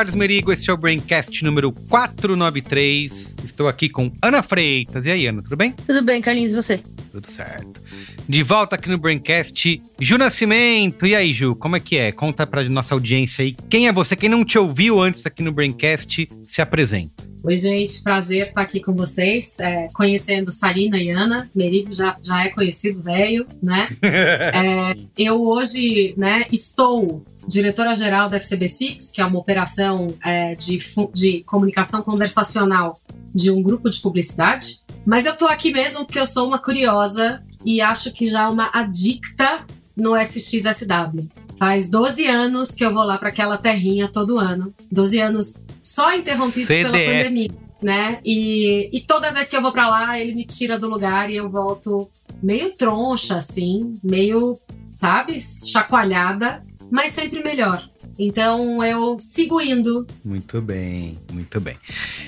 Carlos Merigo, esse é o Braincast número 493. Estou aqui com Ana Freitas. E aí, Ana, tudo bem? Tudo bem, Carlinhos, e você? Tudo certo. De volta aqui no Braincast, Ju Nascimento. E aí, Ju, como é que é? Conta pra nossa audiência aí. Quem é você? Quem não te ouviu antes aqui no Braincast, se apresenta. Oi, gente, prazer estar aqui com vocês, é, conhecendo Sarina e Ana. Merigo já, já é conhecido, velho, né? é, eu hoje né, estou diretora-geral da FCB6, que é uma operação é, de, de comunicação conversacional de um grupo de publicidade. Mas eu tô aqui mesmo porque eu sou uma curiosa e acho que já uma adicta no SXSW. Faz 12 anos que eu vou lá para aquela terrinha todo ano. 12 anos só interrompidos CDF. pela pandemia, né? E, e toda vez que eu vou para lá, ele me tira do lugar e eu volto meio troncha, assim, meio, sabe, chacoalhada mas sempre melhor. Então eu sigo indo. Muito bem, muito bem.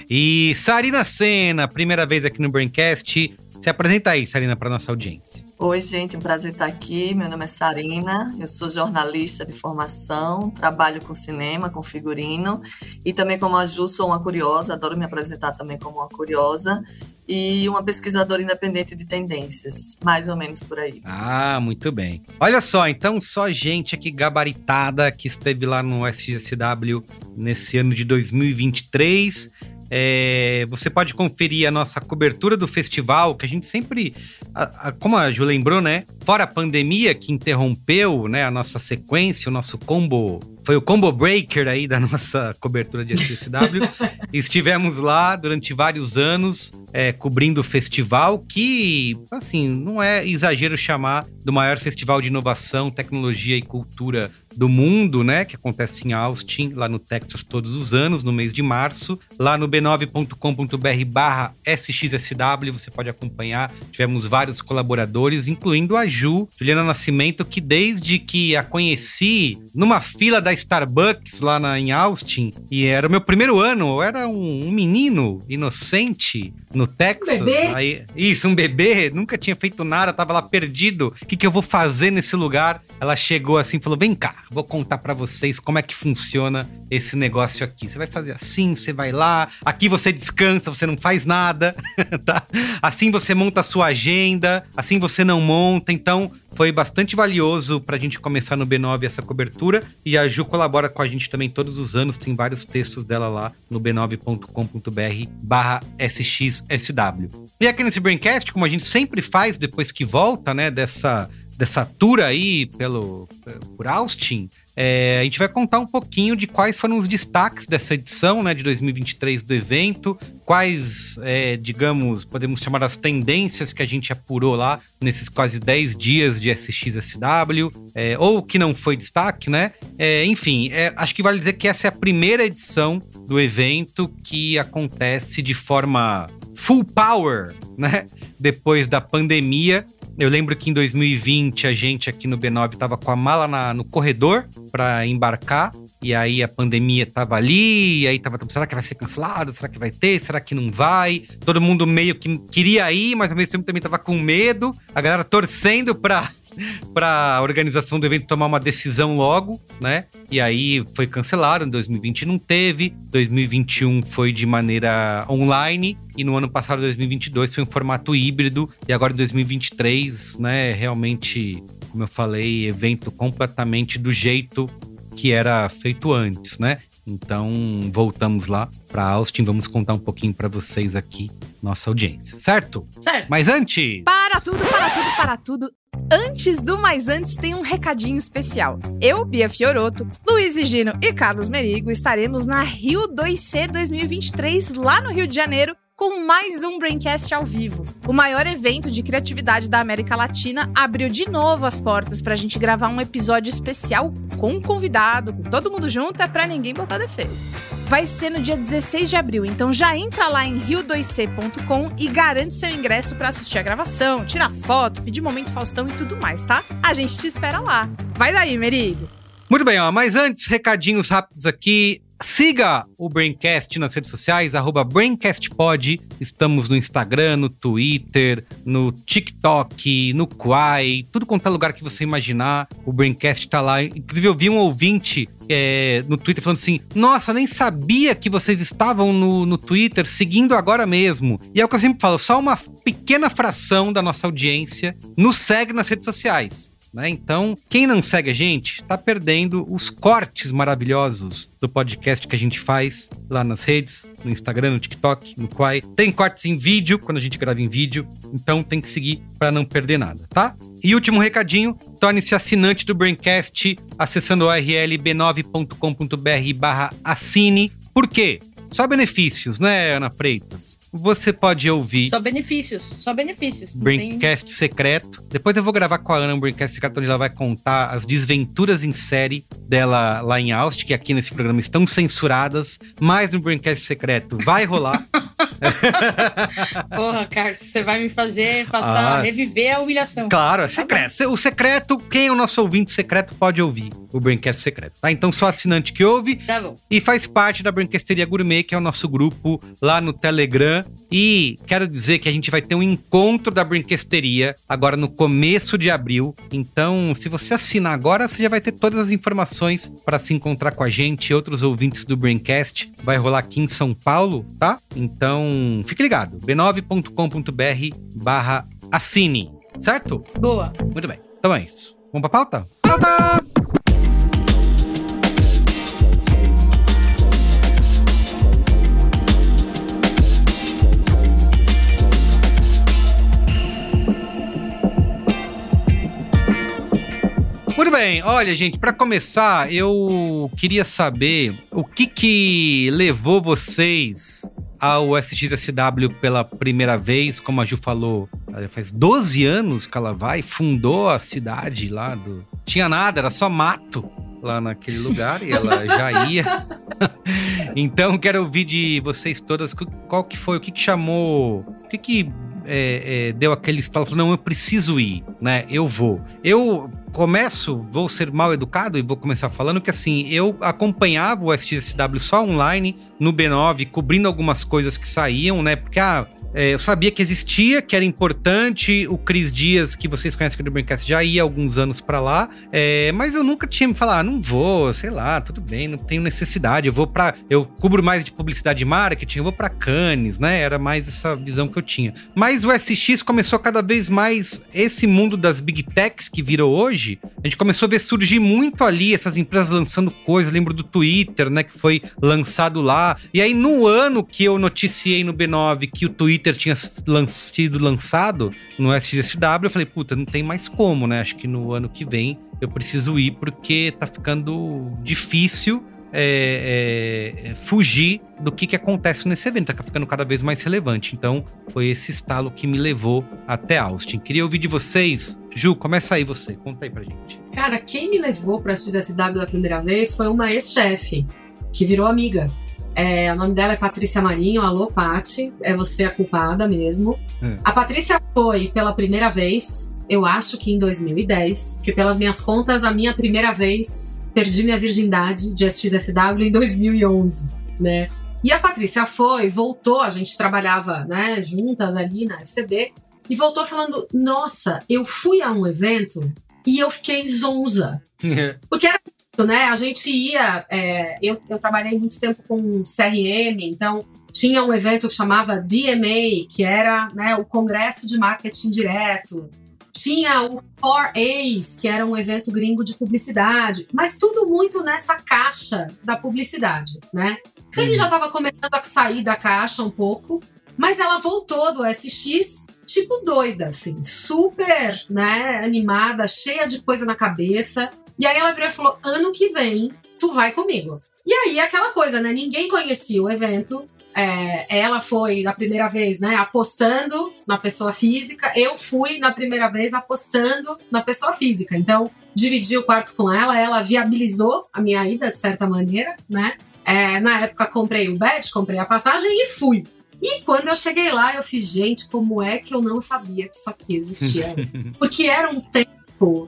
E Sarina Sena, primeira vez aqui no Braincast. Se apresenta aí, Sarina, para nossa audiência. Oi, gente, um prazer estar aqui. Meu nome é Sarina, eu sou jornalista de formação, trabalho com cinema, com figurino e também como a Ju sou uma curiosa, adoro me apresentar também como uma curiosa e uma pesquisadora independente de tendências, mais ou menos por aí. Ah, muito bem. Olha só, então só gente aqui gabaritada que esteve lá no SGSW nesse ano de 2023 é, você pode conferir a nossa cobertura do festival, que a gente sempre, a, a, como a Ju lembrou, né? Fora a pandemia que interrompeu né, a nossa sequência, o nosso combo foi o combo breaker aí da nossa cobertura de SSW. Estivemos lá durante vários anos é, cobrindo o festival, que, assim, não é exagero chamar do maior festival de inovação, tecnologia e cultura do mundo, né? Que acontece em Austin, lá no Texas, todos os anos, no mês de março. Lá no b9.com.br barra SXSW, você pode acompanhar. Tivemos vários colaboradores, incluindo a Ju, Juliana Nascimento, que desde que a conheci numa fila da Starbucks lá na, em Austin, e era o meu primeiro ano, eu era um, um menino inocente no Texas. Um bebê? Aí, isso, um bebê, nunca tinha feito nada, tava lá perdido. O que, que eu vou fazer nesse lugar? Ela chegou assim e falou: vem cá, vou contar para vocês como é que funciona esse negócio aqui. Você vai fazer assim, você vai lá, aqui você descansa, você não faz nada, tá? Assim você monta a sua agenda, assim você não monta. Então, foi bastante valioso pra gente começar no B9 essa cobertura. E a Ju colabora com a gente também todos os anos, tem vários textos dela lá no b9.com.br barra SXSW. E aqui nesse Braincast, como a gente sempre faz depois que volta, né, dessa dessa tour aí pelo, por Austin, é, a gente vai contar um pouquinho de quais foram os destaques dessa edição né, de 2023 do evento, quais, é, digamos, podemos chamar as tendências que a gente apurou lá nesses quase 10 dias de SXSW, é, ou que não foi destaque, né? É, enfim, é, acho que vale dizer que essa é a primeira edição do evento que acontece de forma full power, né? Depois da pandemia eu lembro que em 2020 a gente aqui no B9 tava com a mala na, no corredor para embarcar. E aí a pandemia tava ali, e aí tava, será que vai ser cancelado? Será que vai ter? Será que não vai? Todo mundo meio que queria ir, mas ao mesmo tempo também tava com medo. A galera torcendo pra para a organização do evento tomar uma decisão logo, né? E aí foi cancelado, em 2020 não teve, 2021 foi de maneira online e no ano passado, 2022, foi um formato híbrido e agora em 2023, né, realmente, como eu falei, evento completamente do jeito que era feito antes, né? Então, voltamos lá para Austin, vamos contar um pouquinho para vocês aqui, nossa audiência, certo? Certo. Mas antes. Para tudo, para tudo, para tudo. antes do mais antes, tem um recadinho especial. Eu, Bia Fioroto, Luiz Gino e Carlos Merigo estaremos na Rio 2C 2023, lá no Rio de Janeiro, com mais um Braincast ao vivo. O maior evento de criatividade da América Latina abriu de novo as portas para a gente gravar um episódio especial com um convidado, com todo mundo junto, é para ninguém botar defeito. Vai ser no dia 16 de abril, então já entra lá em rio2c.com e garante seu ingresso para assistir a gravação, tirar foto, pedir momento Faustão e tudo mais, tá? A gente te espera lá. Vai daí, Merigo! Muito bem, ó, mas antes, recadinhos rápidos aqui. Siga o Braincast nas redes sociais, arroba BraincastPod. Estamos no Instagram, no Twitter, no TikTok, no Quai, tudo quanto é lugar que você imaginar, o Braincast tá lá. Inclusive, eu vi um ouvinte é, no Twitter falando assim: Nossa, nem sabia que vocês estavam no, no Twitter seguindo agora mesmo. E é o que eu sempre falo: só uma pequena fração da nossa audiência nos segue nas redes sociais. Né? Então, quem não segue a gente, tá perdendo os cortes maravilhosos do podcast que a gente faz lá nas redes, no Instagram, no TikTok, no Quai. Tem cortes em vídeo, quando a gente grava em vídeo, então tem que seguir para não perder nada, tá? E último recadinho, torne-se assinante do Braincast acessando o URL b9.com.br barra assine. Por quê? Só benefícios, né, Ana Freitas? Você pode ouvir. Só benefícios, só benefícios. Braincast Tem... secreto. Depois eu vou gravar com a Ana um Braincast secreto onde ela vai contar as desventuras em série dela lá em Austin, que aqui nesse programa estão censuradas, mas no Braincast secreto vai rolar. Porra, Carlos, você vai me fazer passar, ah, reviver a humilhação. Claro, é tá secreto. Tá o secreto, quem é o nosso ouvinte secreto pode ouvir o Braincast secreto, tá? Então só assinante que ouve. Tá bom. E faz parte da Brancasteria Gourmet, que é o nosso grupo lá no Telegram. E quero dizer que a gente vai ter um encontro da Brinquesteria agora no começo de abril. Então, se você assinar agora, você já vai ter todas as informações para se encontrar com a gente e outros ouvintes do Braincast. Vai rolar aqui em São Paulo, tá? Então, fique ligado. b9.com.br barra assine, certo? Boa. Muito bem. Então é isso. Vamos pra pauta? Pauta! Bem, olha, gente, para começar, eu queria saber o que que levou vocês ao SXSW pela primeira vez, como a Ju falou, faz 12 anos que ela vai, fundou a cidade lá do. Tinha nada, era só mato lá naquele lugar e ela já ia. então, quero ouvir de vocês todas qual que foi, o que, que chamou, o que, que é, é, deu aquele estalo, falou, não, eu preciso ir, né? Eu vou. Eu começo, vou ser mal educado e vou começar falando que assim, eu acompanhava o SXSW só online no B9, cobrindo algumas coisas que saíam, né? Porque ah, é, eu sabia que existia, que era importante. O Cris Dias, que vocês conhecem aqui do Braincast, já ia há alguns anos para lá. É, mas eu nunca tinha me falado, ah, não vou, sei lá, tudo bem, não tenho necessidade. Eu vou para, eu cubro mais de publicidade e marketing, eu vou para Cannes, né? Era mais essa visão que eu tinha. Mas o SX começou cada vez mais esse mundo das big techs que virou hoje. A gente começou a ver surgir muito ali essas empresas lançando coisas. Lembro do Twitter, né, que foi lançado lá. E aí no ano que eu noticiei no B9 que o Twitter Twitter tinha sido lançado no SXSW, eu falei, puta, não tem mais como, né? Acho que no ano que vem eu preciso ir porque tá ficando difícil é, é, é, fugir do que, que acontece nesse evento, tá ficando cada vez mais relevante. Então, foi esse estalo que me levou até Austin. Queria ouvir de vocês. Ju, começa aí você, conta aí pra gente. Cara, quem me levou pra XSW da primeira vez foi uma ex-chefe, que virou amiga. É, o nome dela é Patrícia Marinho. Alô, Pati. É você a culpada mesmo. É. A Patrícia foi pela primeira vez, eu acho que em 2010, que pelas minhas contas, a minha primeira vez perdi minha virgindade de SXSW em 2011, né? E a Patrícia foi, voltou, a gente trabalhava, né, juntas ali na FCB, e voltou falando: Nossa, eu fui a um evento e eu fiquei zonza. Porque era né? A gente ia. É, eu, eu trabalhei muito tempo com CRM, então tinha um evento que chamava DMA, que era né, o Congresso de Marketing Direto. Tinha o 4As, que era um evento gringo de publicidade, mas tudo muito nessa caixa da publicidade, né? Ele uhum. já estava começando a sair da caixa um pouco, mas ela voltou do SX tipo doida, assim, super, né, animada, cheia de coisa na cabeça. E aí ela virou e falou: ano que vem, tu vai comigo. E aí, aquela coisa, né? Ninguém conhecia o evento. É, ela foi na primeira vez, né, apostando na pessoa física. Eu fui na primeira vez apostando na pessoa física. Então, dividi o quarto com ela, ela viabilizou a minha ida de certa maneira, né? É, na época comprei o badge, comprei a passagem e fui. E quando eu cheguei lá, eu fiz, gente, como é que eu não sabia que isso aqui existia? Porque era um tempo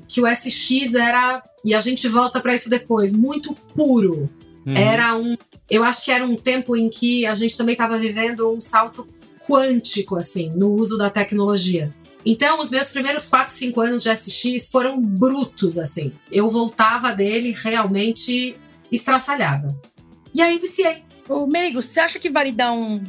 que o SX era, e a gente volta para isso depois, muito puro. Uhum. Era um. Eu acho que era um tempo em que a gente também estava vivendo um salto quântico, assim, no uso da tecnologia. Então, os meus primeiros 4, 5 anos de SX foram brutos, assim. Eu voltava dele realmente estraçalhada. E aí viciei. Ô, Merigo, você acha que vale dar um,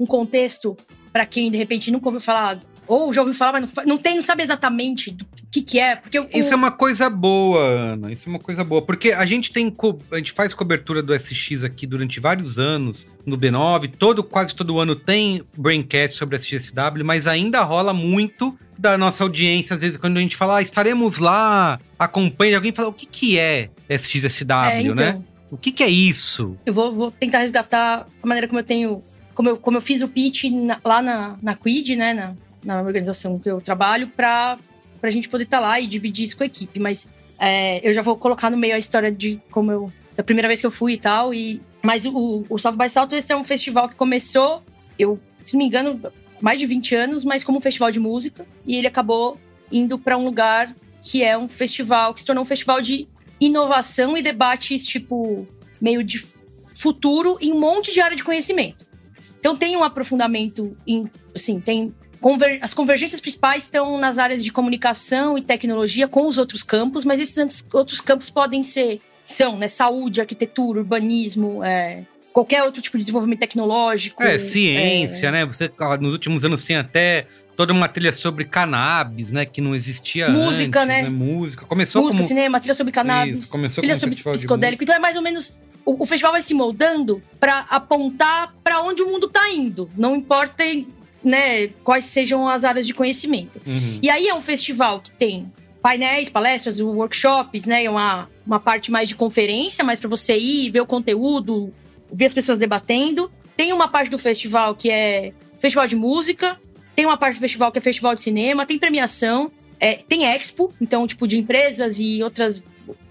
um contexto para quem de repente nunca ouviu falar ou já ouviu falar, mas não, não tem, não sabe exatamente do que, que é. Porque o, Isso é uma coisa boa, Ana. Isso é uma coisa boa. Porque a gente tem. A gente faz cobertura do SX aqui durante vários anos no B9. Todo, quase todo ano tem braincast sobre SXSW, mas ainda rola muito da nossa audiência, às vezes, quando a gente fala, ah, estaremos lá, acompanhe, alguém fala, o que, que é SXSW, é, então, né? O que, que é isso? Eu vou, vou tentar resgatar a maneira como eu tenho como eu, como eu fiz o pitch na, lá na, na Quid, né, na, na organização que eu trabalho, para a gente poder estar tá lá e dividir isso com a equipe. Mas é, eu já vou colocar no meio a história de como eu. da primeira vez que eu fui e tal. E, mas o, o South by Southwest é um festival que começou, eu, se não me engano, mais de 20 anos, mas como um festival de música. E ele acabou indo para um lugar que é um festival, que se tornou um festival de inovação e debates, tipo, meio de futuro em um monte de área de conhecimento. Então tem um aprofundamento em, assim, tem conver as convergências principais estão nas áreas de comunicação e tecnologia com os outros campos, mas esses outros campos podem ser são, né, saúde, arquitetura, urbanismo, é, qualquer outro tipo de desenvolvimento tecnológico. É, ciência, é... né? Você nos últimos anos tem até toda uma trilha sobre cannabis, né? Que não existia Música, antes, né? né? Música. Começou Música, como... cinema, trilha sobre cannabis. Isso, começou trilha sobre psicodélico. Então é mais ou menos o, o festival vai se moldando para apontar para onde o mundo tá indo. Não importa né, quais sejam as áreas de conhecimento. Uhum. E aí é um festival que tem painéis, palestras, workshops, né? Uma, uma parte mais de conferência, mais para você ir, ver o conteúdo, ver as pessoas debatendo. Tem uma parte do festival que é festival de música, tem uma parte do festival que é festival de cinema, tem premiação, é, tem expo, então, tipo, de empresas e outras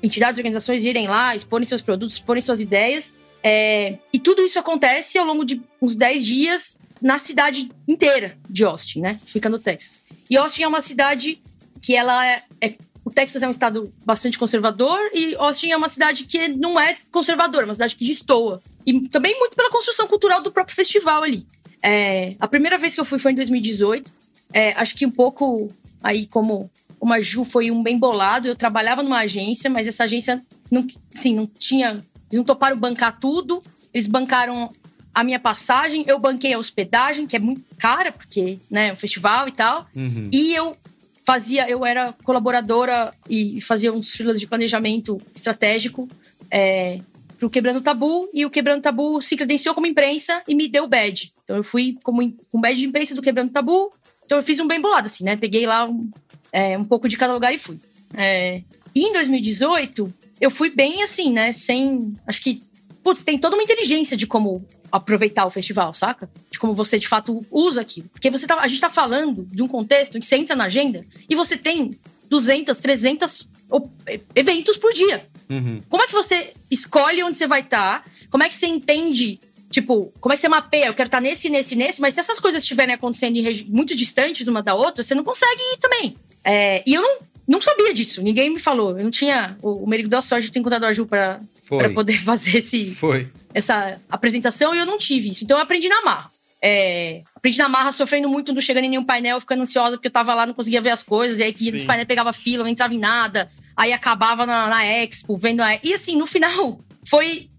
entidades e organizações irem lá, exporem seus produtos, exporem suas ideias. É, e tudo isso acontece ao longo de uns 10 dias na cidade inteira de Austin, né? Fica no Texas. E Austin é uma cidade que ela é, é o Texas é um estado bastante conservador e Austin é uma cidade que não é conservadora, é uma cidade que destoa. E também muito pela construção cultural do próprio festival ali. É, a primeira vez que eu fui foi em 2018. É, acho que um pouco aí como como a Ju foi um bem bolado, eu trabalhava numa agência, mas essa agência não, sim, não tinha. Eles não toparam bancar tudo, eles bancaram a minha passagem, eu banquei a hospedagem, que é muito cara, porque, né, o festival e tal. Uhum. E eu fazia, eu era colaboradora e fazia uns filas de planejamento estratégico é, pro Quebrando Tabu, e o Quebrando Tabu se credenciou como imprensa e me deu o badge. Então eu fui como, com badge de imprensa do Quebrando Tabu, então eu fiz um bem bolado, assim, né? Peguei lá um, é, um pouco de cada lugar e fui. É, e em 2018, eu fui bem assim, né? Sem. Acho que. Putz, tem toda uma inteligência de como aproveitar o festival, saca? De como você de fato usa aquilo. Porque você tá, a gente tá falando de um contexto em que você entra na agenda e você tem 200, 300 eventos por dia. Uhum. Como é que você escolhe onde você vai estar? Tá? Como é que você entende Tipo, como é que você mapeia? Eu quero estar tá nesse, nesse, nesse, mas se essas coisas estiverem acontecendo muito distantes uma da outra, você não consegue ir também. É, e eu não, não sabia disso, ninguém me falou. Eu não tinha. O, o Merigo deu a sorte de ter encontrado a Ju pra, pra poder fazer esse, Foi. essa apresentação e eu não tive isso. Então eu aprendi na marra. É, aprendi na marra, sofrendo muito, não chegando em nenhum painel, ficando ansiosa porque eu tava lá, não conseguia ver as coisas, e aí ia nesse painel, pegava fila, não entrava em nada, aí acabava na, na Expo, vendo a... E assim, no final, foi...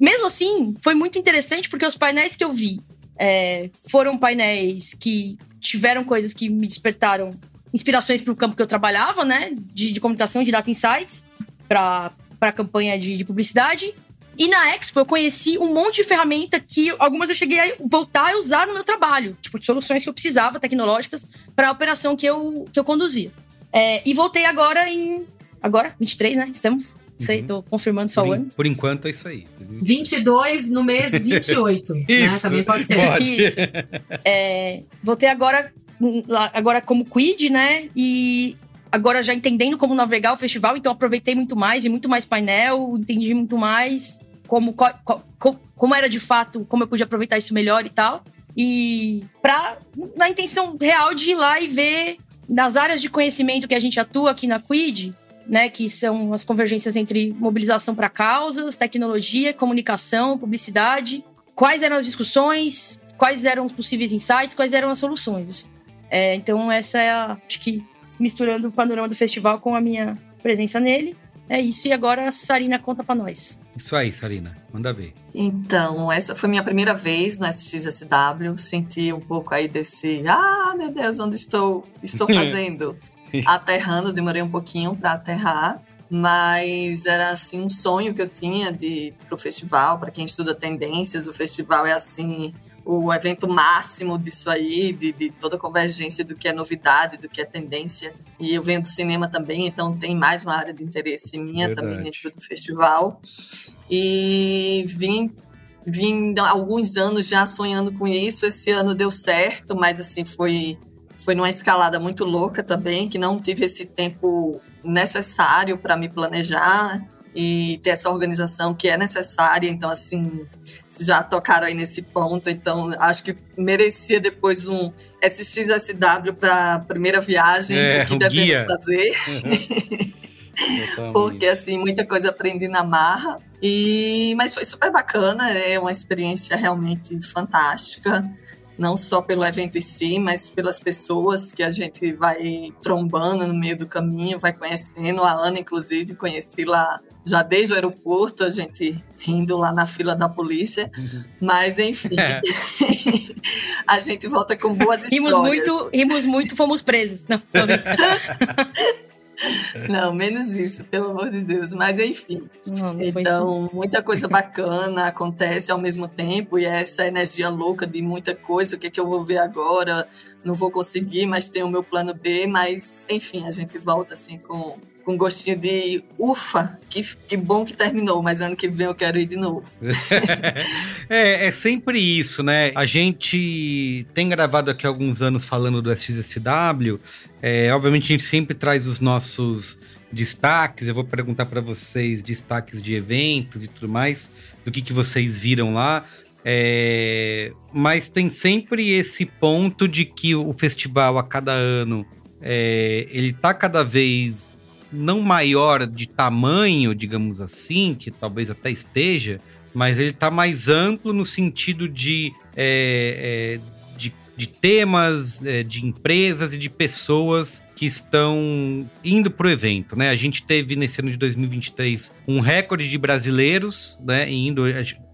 Mesmo assim, foi muito interessante, porque os painéis que eu vi é, foram painéis que tiveram coisas que me despertaram inspirações para o campo que eu trabalhava, né? De, de comunicação, de data insights, para a campanha de, de, publicidade. E na Expo eu conheci um monte de ferramenta que algumas eu cheguei a voltar a usar no meu trabalho. Tipo, de soluções que eu precisava, tecnológicas, para a operação que eu, que eu conduzia. É, e voltei agora em. Agora? 23, né? Estamos? Sei, uhum. tô confirmando só o ano. Por enquanto é isso aí. 22 no mês 28, né? Também pode ser. Pode. Isso. É, voltei agora, agora como Quid, né? E agora já entendendo como navegar o festival, então aproveitei muito mais e muito mais painel, entendi muito mais como, como, como era de fato, como eu podia aproveitar isso melhor e tal. E pra, na intenção real de ir lá e ver nas áreas de conhecimento que a gente atua aqui na Quid, né, que são as convergências entre mobilização para causas, tecnologia, comunicação, publicidade. Quais eram as discussões, quais eram os possíveis insights, quais eram as soluções. É, então, essa é a. Acho que misturando o panorama do festival com a minha presença nele. É isso, e agora a Sarina conta para nós. Isso aí, Sarina, manda ver. Então, essa foi minha primeira vez no SXSW. Senti um pouco aí desse, ah, meu Deus, onde estou, estou fazendo? aterrando, demorei um pouquinho para aterrar, mas era assim um sonho que eu tinha de pro festival, para quem estuda tendências, o festival é assim o evento máximo disso aí, de, de, toda a convergência do que é novidade, do que é tendência. E eu venho do cinema também, então tem mais uma área de interesse minha Verdade. também dentro do festival. E vim, vim há alguns anos já sonhando com isso. Esse ano deu certo, mas assim foi foi numa escalada muito louca também, que não tive esse tempo necessário para me planejar e ter essa organização que é necessária. Então, assim, já tocaram aí nesse ponto. Então, acho que merecia depois um SXSW para a primeira viagem, é, o que devemos guia. fazer. Uhum. Porque, assim, muita coisa aprendi na marra. E, mas foi super bacana, é uma experiência realmente fantástica não só pelo evento em si, mas pelas pessoas que a gente vai trombando no meio do caminho, vai conhecendo. A Ana, inclusive, conheci lá já desde o aeroporto, a gente rindo lá na fila da polícia. Uhum. Mas, enfim, é. a gente volta com boas rimos histórias. Muito, rimos muito, fomos presos. Não, Não, menos isso, pelo amor de Deus. Mas enfim. Não, não então, muita coisa bacana acontece ao mesmo tempo e é essa energia louca de muita coisa. O que é que eu vou ver agora? Não vou conseguir, mas tenho o meu plano B. Mas, enfim, a gente volta assim com com gostinho de ufa, que, que bom que terminou, mas ano que vem eu quero ir de novo. é, é sempre isso, né? A gente tem gravado aqui alguns anos falando do SXSW. É, obviamente a gente sempre traz os nossos destaques. Eu vou perguntar para vocês destaques de eventos e tudo mais, do que, que vocês viram lá. É, mas tem sempre esse ponto de que o festival a cada ano é, ele tá cada vez não maior de tamanho, digamos assim, que talvez até esteja, mas ele está mais amplo no sentido de, é, é, de, de, temas, é, de empresas e de pessoas que estão indo para o evento, né? A gente teve nesse ano de 2023 um recorde de brasileiros, né? Indo,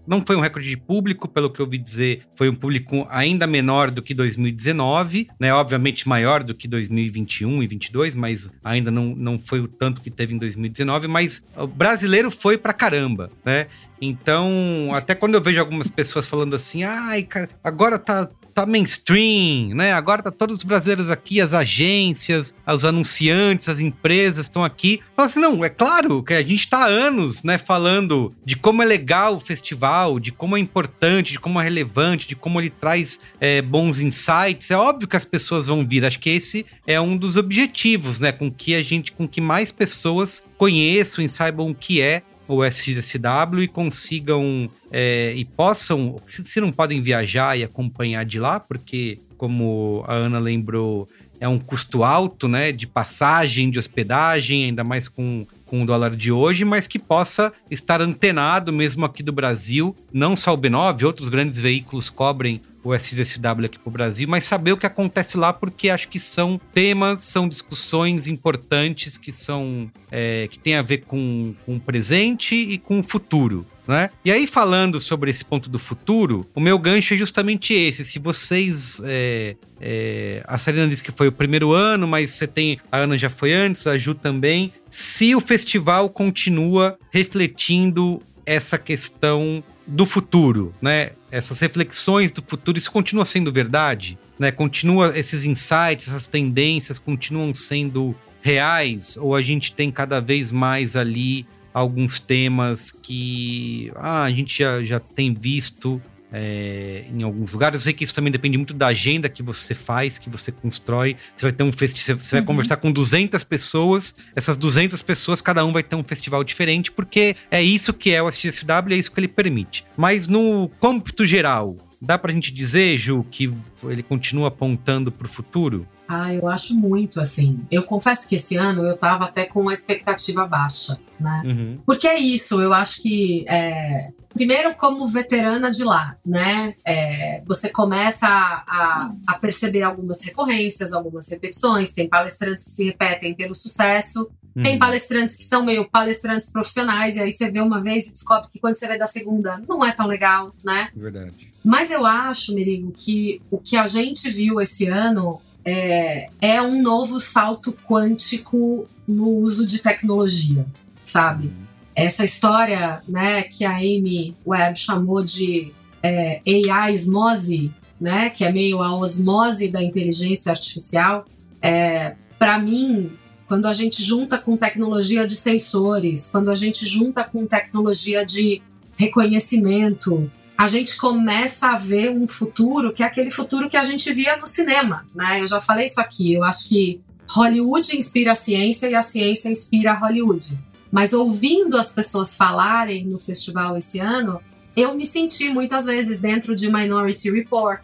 não foi um recorde de público, pelo que eu ouvi dizer, foi um público ainda menor do que 2019, né? Obviamente maior do que 2021 e 2022, mas ainda não, não foi o tanto que teve em 2019. Mas o brasileiro foi pra caramba, né? Então, até quando eu vejo algumas pessoas falando assim, ai, cara, agora tá, tá mainstream, né? Agora tá todos os brasileiros aqui, as agências, os anunciantes, as empresas estão aqui. Fala assim, não, é claro que a gente tá há anos, né, falando de como é legal o festival, de como é importante, de como é relevante, de como ele traz é, bons insights. É óbvio que as pessoas vão vir. Acho que esse é um dos objetivos, né? Com que a gente, com que mais pessoas conheçam e saibam o que é o SXSW e consigam é, e possam, se não podem viajar e acompanhar de lá, porque, como a Ana lembrou, é um custo alto, né, de passagem, de hospedagem, ainda mais com, com o dólar de hoje, mas que possa estar antenado mesmo aqui do Brasil, não só o B9, outros grandes veículos cobrem o SZSW aqui para o Brasil, mas saber o que acontece lá, porque acho que são temas, são discussões importantes que são é, que tem a ver com, com o presente e com o futuro. Né? E aí, falando sobre esse ponto do futuro, o meu gancho é justamente esse. Se vocês. É, é, a Sarina disse que foi o primeiro ano, mas você tem. A Ana já foi antes, a Ju também. Se o festival continua refletindo essa questão do futuro, né? Essas reflexões do futuro, isso continua sendo verdade, né? Continua esses insights, essas tendências continuam sendo reais ou a gente tem cada vez mais ali alguns temas que ah, a gente já, já tem visto é, em alguns lugares. Eu sei que isso também depende muito da agenda que você faz, que você constrói. Você vai ter um festival, você vai uhum. conversar com 200 pessoas, essas 200 pessoas, cada um vai ter um festival diferente, porque é isso que é o SXSW, é isso que ele permite. Mas no cômputo geral, dá pra gente dizer, Ju, que ele continua apontando pro futuro? Ah, eu acho muito, assim. Eu confesso que esse ano eu tava até com uma expectativa baixa, né? Uhum. Porque é isso, eu acho que é, primeiro como veterana de lá, né? É, você começa a, a, a, perceber algumas recorrências, algumas repetições. Tem palestrantes que se repetem pelo sucesso. Uhum. Tem palestrantes que são meio palestrantes profissionais, e aí você vê uma vez e descobre que quando você vê da segunda não é tão legal, né? Verdade. Mas eu acho, Merigo, que o que a gente viu esse ano é, é um novo salto quântico no uso de tecnologia, sabe? Essa história né, que a Amy Webb chamou de é, AI osmose, né, que é meio a osmose da inteligência artificial, é, para mim, quando a gente junta com tecnologia de sensores, quando a gente junta com tecnologia de reconhecimento, a gente começa a ver um futuro que é aquele futuro que a gente via no cinema, né? Eu já falei isso aqui, eu acho que Hollywood inspira a ciência e a ciência inspira Hollywood. Mas ouvindo as pessoas falarem no festival esse ano, eu me senti muitas vezes dentro de Minority Report,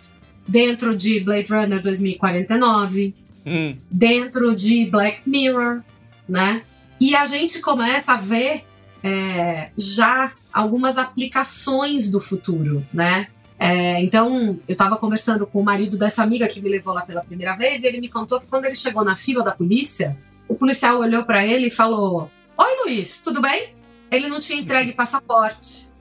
dentro de Blade Runner 2049, hum. dentro de Black Mirror, né? E a gente começa a ver é, já algumas aplicações do futuro, né? É, então, eu estava conversando com o marido dessa amiga que me levou lá pela primeira vez e ele me contou que quando ele chegou na fila da polícia, o policial olhou para ele e falou: Oi, Luiz, tudo bem? Ele não tinha entregue passaporte.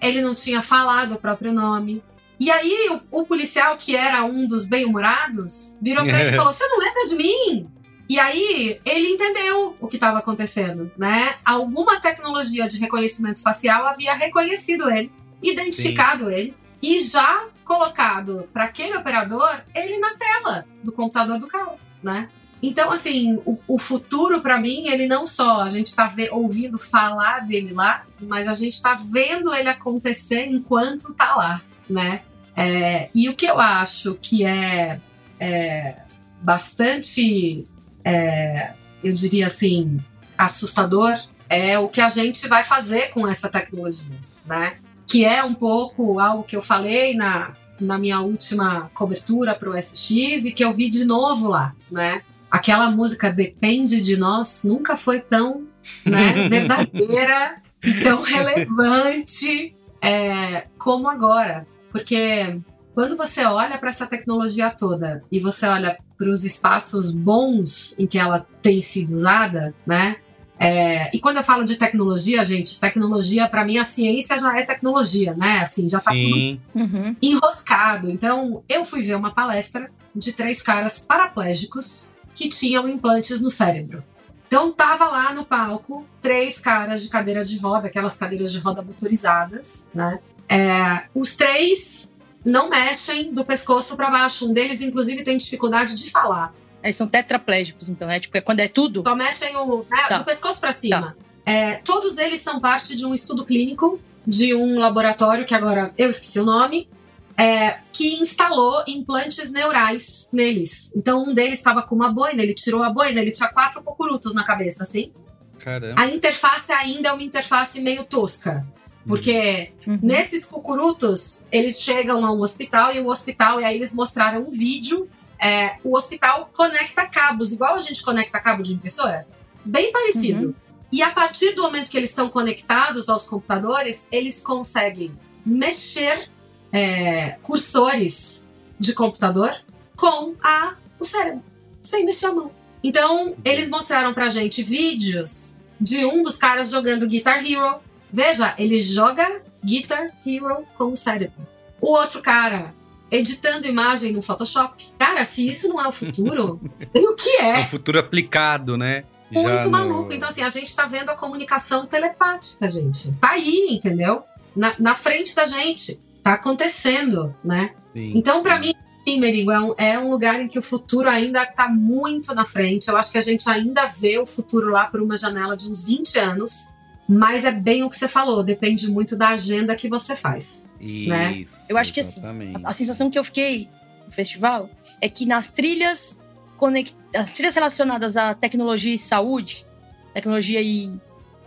Ele não tinha falado o próprio nome. E aí, o, o policial, que era um dos bem-humorados, virou pra ele e falou: Você não lembra de mim? E aí, ele entendeu o que estava acontecendo, né? Alguma tecnologia de reconhecimento facial havia reconhecido ele, identificado Sim. ele e já colocado para aquele operador ele na tela do computador do carro, né? Então, assim, o, o futuro para mim, ele não só a gente está ouvindo falar dele lá, mas a gente está vendo ele acontecer enquanto está lá, né? É, e o que eu acho que é, é bastante, é, eu diria assim, assustador é o que a gente vai fazer com essa tecnologia, né? Que é um pouco algo que eu falei na, na minha última cobertura para o SX e que eu vi de novo lá, né? aquela música Depende de Nós nunca foi tão né, verdadeira e tão relevante é, como agora. Porque quando você olha para essa tecnologia toda e você olha para os espaços bons em que ela tem sido usada, né? É, e quando eu falo de tecnologia, gente, tecnologia, para mim, a ciência já é tecnologia, né? Assim, já tá Sim. tudo uhum. enroscado. Então, eu fui ver uma palestra de três caras paraplégicos que tinham implantes no cérebro. Então tava lá no palco três caras de cadeira de roda, aquelas cadeiras de roda motorizadas, né? É, os três não mexem do pescoço para baixo. Um deles, inclusive, tem dificuldade de falar. Eles são tetraplégicos, então, né? Tipo, é quando é tudo. Só mexem o, né, tá. do pescoço para cima. Tá. É, todos eles são parte de um estudo clínico de um laboratório que agora eu esqueci o nome, é, que instalou implantes neurais neles. Então, um deles estava com uma boina, ele tirou a boina, ele tinha quatro cocurutos na cabeça, assim. Caramba. A interface ainda é uma interface meio tosca. Porque uhum. nesses cucurutos, eles chegam a um hospital e o hospital, e aí eles mostraram um vídeo. É, o hospital conecta cabos, igual a gente conecta cabo de impressora. Bem parecido. Uhum. E a partir do momento que eles estão conectados aos computadores, eles conseguem mexer é, cursores de computador com a, o cérebro, sem mexer a mão. Então, eles mostraram pra gente vídeos de um dos caras jogando Guitar Hero. Veja, ele joga Guitar Hero com o cérebro. O outro cara editando imagem no Photoshop. Cara, se isso não é o futuro, o que é? É o futuro aplicado, né? muito no... maluco. Então, assim, a gente tá vendo a comunicação telepática, gente. Tá aí, entendeu? Na, na frente da gente. Tá acontecendo, né? Sim, então, para mim, sim, Merigo, é um, é um lugar em que o futuro ainda tá muito na frente. Eu acho que a gente ainda vê o futuro lá por uma janela de uns 20 anos. Mas é bem o que você falou, depende muito da agenda que você faz. Né? Isso, né? Eu acho que assim, a, a sensação que eu fiquei no festival é que nas trilhas conect... as trilhas relacionadas à tecnologia e saúde, tecnologia e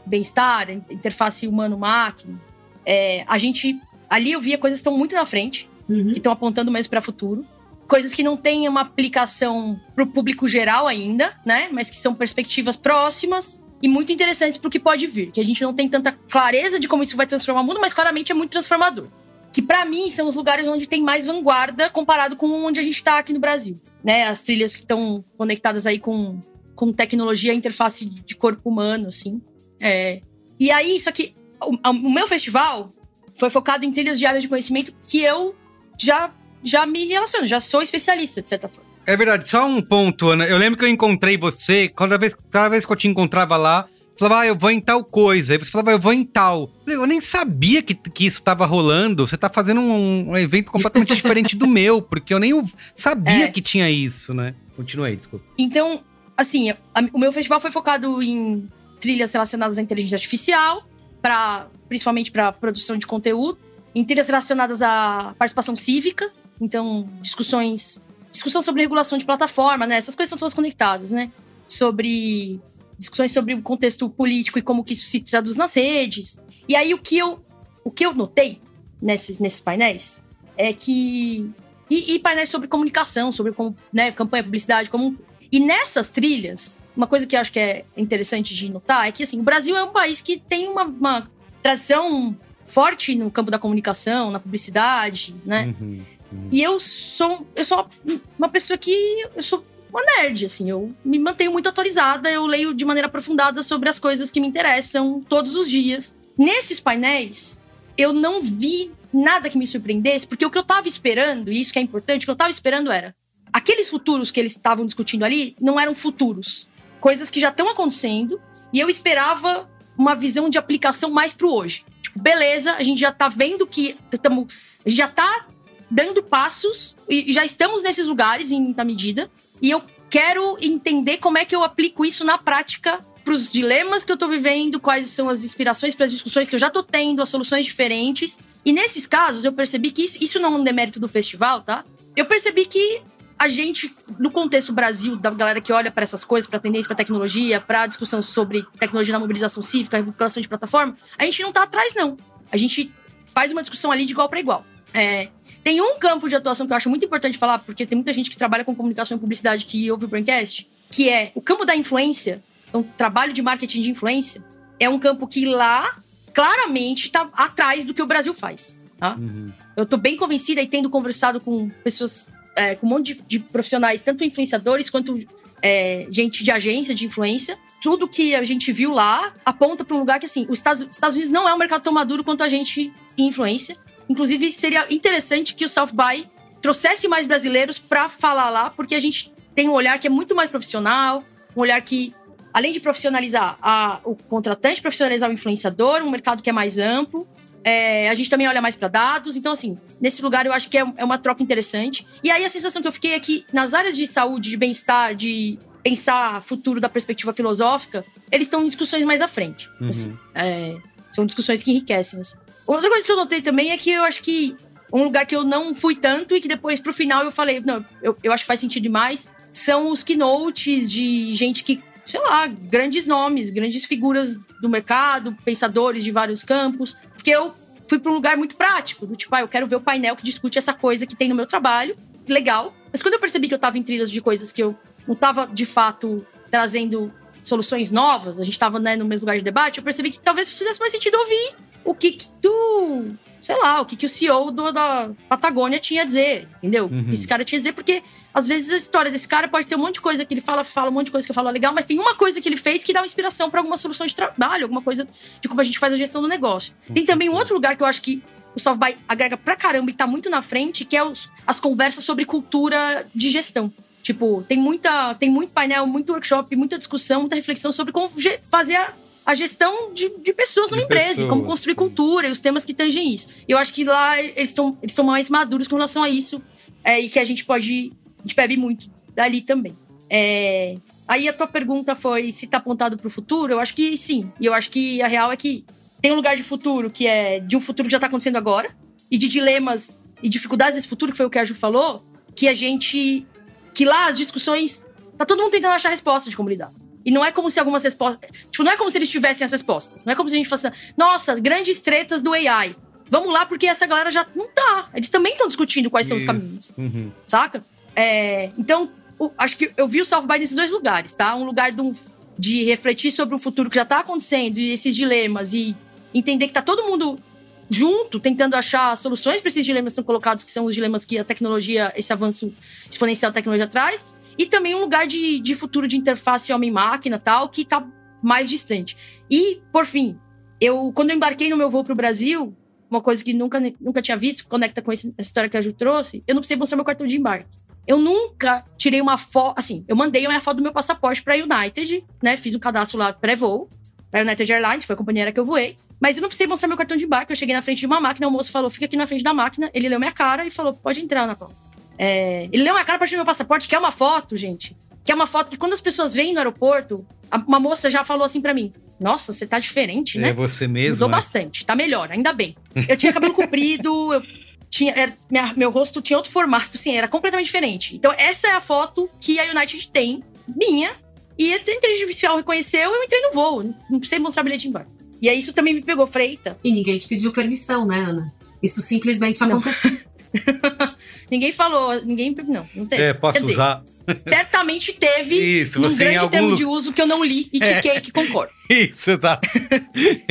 bem-estar, interface humano-máquina, é, a gente ali eu via coisas que estão muito na frente, uhum. que estão apontando mais para o futuro, coisas que não têm uma aplicação para o público geral ainda, né? Mas que são perspectivas próximas e muito interessantes para o que pode vir. Que a gente não tem tanta clareza de como isso vai transformar o mundo, mas claramente é muito transformador. Que para mim são os lugares onde tem mais vanguarda comparado com onde a gente está aqui no Brasil. Né? As trilhas que estão conectadas aí com, com tecnologia, interface de corpo humano, assim. É. E aí, isso aqui. O, o meu festival foi focado em trilhas de áreas de conhecimento que eu já, já me relaciono, já sou especialista, de certa forma. É verdade, só um ponto, Ana. Eu lembro que eu encontrei você, cada vez, cada vez que eu te encontrava lá, falava, ah, eu vou em tal coisa. Aí você falava, eu vou em tal. Eu nem sabia que, que isso estava rolando. Você tá fazendo um, um evento completamente diferente do meu, porque eu nem sabia é. que tinha isso, né? Continua aí, desculpa. Então, assim, a, o meu festival foi focado em trilhas relacionadas à inteligência artificial, pra, principalmente para produção de conteúdo, em trilhas relacionadas à participação cívica, então discussões discussão sobre regulação de plataforma, né? Essas coisas são todas conectadas, né? Sobre discussões sobre o contexto político e como que isso se traduz nas redes. E aí o que eu o que eu notei nesses nesses painéis é que e, e painéis sobre comunicação, sobre como, né, campanha, publicidade, como e nessas trilhas, uma coisa que eu acho que é interessante de notar é que assim, o Brasil é um país que tem uma, uma tradição forte no campo da comunicação, na publicidade, né? Uhum. E eu sou, eu sou uma pessoa que. Eu sou uma nerd, assim. Eu me mantenho muito atualizada, eu leio de maneira aprofundada sobre as coisas que me interessam todos os dias. Nesses painéis, eu não vi nada que me surpreendesse, porque o que eu tava esperando, e isso que é importante, o que eu tava esperando era. Aqueles futuros que eles estavam discutindo ali não eram futuros. Coisas que já estão acontecendo, e eu esperava uma visão de aplicação mais pro hoje. Tipo, beleza, a gente já tá vendo que. Tamo, já tá dando passos e já estamos nesses lugares em muita medida. E eu quero entender como é que eu aplico isso na prática para os dilemas que eu estou vivendo, quais são as inspirações para as discussões que eu já estou tendo, as soluções diferentes. E nesses casos eu percebi que isso, isso não é um demérito do festival, tá? Eu percebi que a gente, no contexto Brasil, da galera que olha para essas coisas, para tendência, para tecnologia, para discussão sobre tecnologia na mobilização cívica, regulação de plataforma, a gente não tá atrás, não. A gente faz uma discussão ali de igual para igual. É, tem um campo de atuação que eu acho muito importante falar, porque tem muita gente que trabalha com comunicação e publicidade que ouve o Braincast, que é o campo da influência. Então, trabalho de marketing de influência é um campo que lá claramente está atrás do que o Brasil faz. Tá? Uhum. Eu tô bem convencida e tendo conversado com pessoas, é, com um monte de, de, profissionais, tanto influenciadores quanto é, gente de agência de influência. Tudo que a gente viu lá aponta para um lugar que, assim, os Estados, Estados Unidos não é um mercado tão maduro quanto a gente em influência. Inclusive, seria interessante que o South by trouxesse mais brasileiros para falar lá, porque a gente tem um olhar que é muito mais profissional, um olhar que, além de profissionalizar a, o contratante, profissionalizar o influenciador, um mercado que é mais amplo. É, a gente também olha mais para dados. Então, assim, nesse lugar eu acho que é, é uma troca interessante. E aí a sensação que eu fiquei é que nas áreas de saúde, de bem-estar, de pensar futuro da perspectiva filosófica, eles estão em discussões mais à frente. Uhum. Assim, é, são discussões que enriquecem. Assim. Outra coisa que eu notei também é que eu acho que um lugar que eu não fui tanto e que depois pro final eu falei, não, eu, eu acho que faz sentido demais, são os keynotes de gente que, sei lá, grandes nomes, grandes figuras do mercado, pensadores de vários campos, porque eu fui para um lugar muito prático, do tipo, ah, eu quero ver o painel que discute essa coisa que tem no meu trabalho, legal. Mas quando eu percebi que eu tava em trilhas de coisas que eu não tava de fato trazendo soluções novas, a gente tava né, no mesmo lugar de debate, eu percebi que talvez fizesse mais sentido ouvir o que, que tu. Sei lá, o que, que o CEO do, da Patagônia tinha a dizer, entendeu? Uhum. O que esse cara tinha a dizer, porque às vezes a história desse cara pode ter um monte de coisa que ele fala, fala um monte de coisa que eu falo legal, mas tem uma coisa que ele fez que dá uma inspiração para alguma solução de trabalho, alguma coisa de como a gente faz a gestão do negócio. Tem também um outro lugar que eu acho que o South by agrega pra caramba e tá muito na frente, que é os, as conversas sobre cultura de gestão. Tipo, tem muita, tem muito painel, muito workshop, muita discussão, muita reflexão sobre como fazer a, a gestão de, de pessoas numa empresa, pessoas, como construir sim. cultura e os temas que tangem isso. E eu acho que lá eles estão eles mais maduros com relação a isso é, e que a gente pode, a gente bebe muito dali também. É, aí a tua pergunta foi se está apontado para o futuro. Eu acho que sim. E eu acho que a real é que tem um lugar de futuro que é de um futuro que já está acontecendo agora e de dilemas e dificuldades desse futuro, que foi o que a Ju falou, que a gente. que lá as discussões. tá todo mundo tentando achar respostas de como lidar. E não é como se algumas respostas. Tipo, não é como se eles tivessem as respostas. Não é como se a gente fosse. Nossa, grandes tretas do AI. Vamos lá, porque essa galera já não tá. Eles também estão discutindo quais são os caminhos. Uhum. Saca? É, então, o, acho que eu vi o South by nesses dois lugares, tá? Um lugar de, um, de refletir sobre um futuro que já tá acontecendo e esses dilemas e entender que tá todo mundo junto, tentando achar soluções para esses dilemas que estão colocados, que são os dilemas que a tecnologia, esse avanço exponencial da tecnologia traz, e também um lugar de, de futuro de interface homem-máquina tal, que está mais distante. E, por fim, eu quando eu embarquei no meu voo para o Brasil, uma coisa que nunca, nunca tinha visto, conecta com essa história que a Ju trouxe, eu não precisei mostrar meu cartão de embarque. Eu nunca tirei uma foto, assim, eu mandei a minha foto do meu passaporte para United, né? Fiz um cadastro lá pré-voo, para United Airlines, foi a companhia que eu voei. Mas eu não precisei mostrar meu cartão de embarque. Eu cheguei na frente de uma máquina, o moço falou: fica aqui na frente da máquina. Ele leu minha cara e falou: pode entrar, Ana Paula. É, ele leu minha cara pra tirar meu passaporte, que é uma foto, gente. Que é uma foto que quando as pessoas vêm no aeroporto, uma moça já falou assim para mim: Nossa, você tá diferente, né? É você mesmo. Mudou bastante, tá melhor, ainda bem. Eu tinha cabelo comprido, eu tinha, era, minha, meu rosto tinha outro formato, assim, era completamente diferente. Então, essa é a foto que a United tem, minha. E a inteligência artificial reconheceu, eu entrei no voo. Não precisei mostrar bilhete de embarque. E aí isso também me pegou, freita. E ninguém te pediu permissão, né, Ana? Isso simplesmente não. aconteceu. ninguém falou, ninguém. Não, não teve. É, posso dizer, usar. Certamente teve Isso, um grande algum... termo de uso que eu não li e é. cliquei é. que concordo. Isso, tá.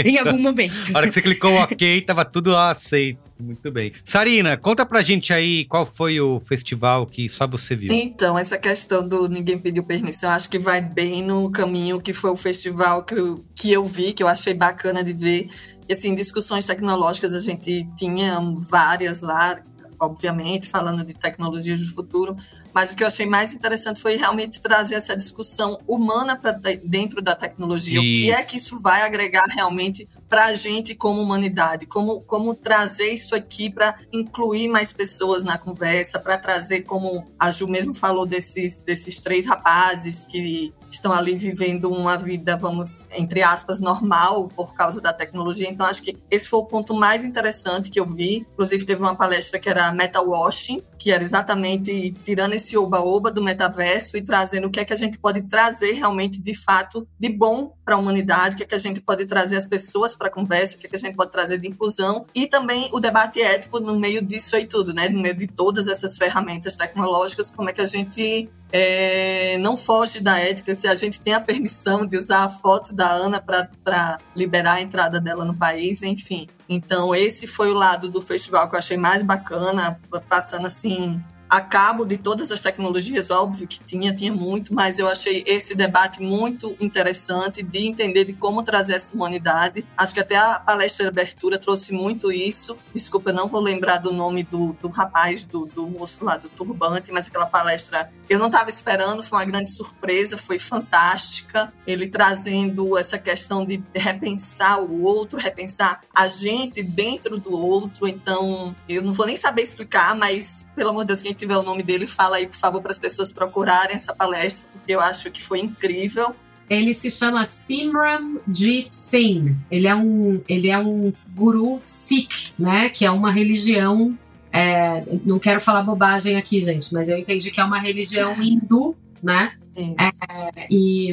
em algum momento. A hora que você clicou OK, tava tudo aceito. Muito bem. Sarina, conta pra gente aí qual foi o festival que só você viu. Então, essa questão do ninguém pediu permissão, acho que vai bem no caminho que foi o festival que eu, que eu vi, que eu achei bacana de ver. E, assim, discussões tecnológicas a gente tinha várias lá, obviamente, falando de tecnologias do futuro, mas o que eu achei mais interessante foi realmente trazer essa discussão humana para dentro da tecnologia. Isso. O que é que isso vai agregar realmente para a gente como humanidade, como, como trazer isso aqui para incluir mais pessoas na conversa, para trazer, como a Ju mesmo falou, desses, desses três rapazes que estão ali vivendo uma vida, vamos, entre aspas, normal por causa da tecnologia. Então, acho que esse foi o ponto mais interessante que eu vi. Inclusive, teve uma palestra que era Metal Washing, que era exatamente tirando esse oba-oba do metaverso e trazendo o que é que a gente pode trazer realmente, de fato, de bom para a humanidade, o que é que a gente pode trazer as pessoas para a conversa, o que é que a gente pode trazer de inclusão e também o debate ético no meio disso aí tudo, né? No meio de todas essas ferramentas tecnológicas, como é que a gente é, não foge da ética se a gente tem a permissão de usar a foto da Ana para liberar a entrada dela no país, enfim. Então, esse foi o lado do festival que eu achei mais bacana, passando assim a cabo de todas as tecnologias, óbvio que tinha, tinha muito, mas eu achei esse debate muito interessante de entender de como trazer essa humanidade. Acho que até a palestra de abertura trouxe muito isso. Desculpa, eu não vou lembrar do nome do, do rapaz, do, do moço lá do turbante, mas aquela palestra eu não estava esperando, foi uma grande surpresa, foi fantástica. Ele trazendo essa questão de repensar o outro, repensar a gente dentro do outro. Então, eu não vou nem saber explicar, mas pelo amor de Deus, quem tiver o nome dele, fala aí, por favor, para as pessoas procurarem essa palestra, porque eu acho que foi incrível. Ele se chama Simran Jit Singh. Ele é um, ele é um guru Sikh, né? Que é uma religião. É, não quero falar bobagem aqui, gente, mas eu entendi que é uma religião hindu, né? É, e,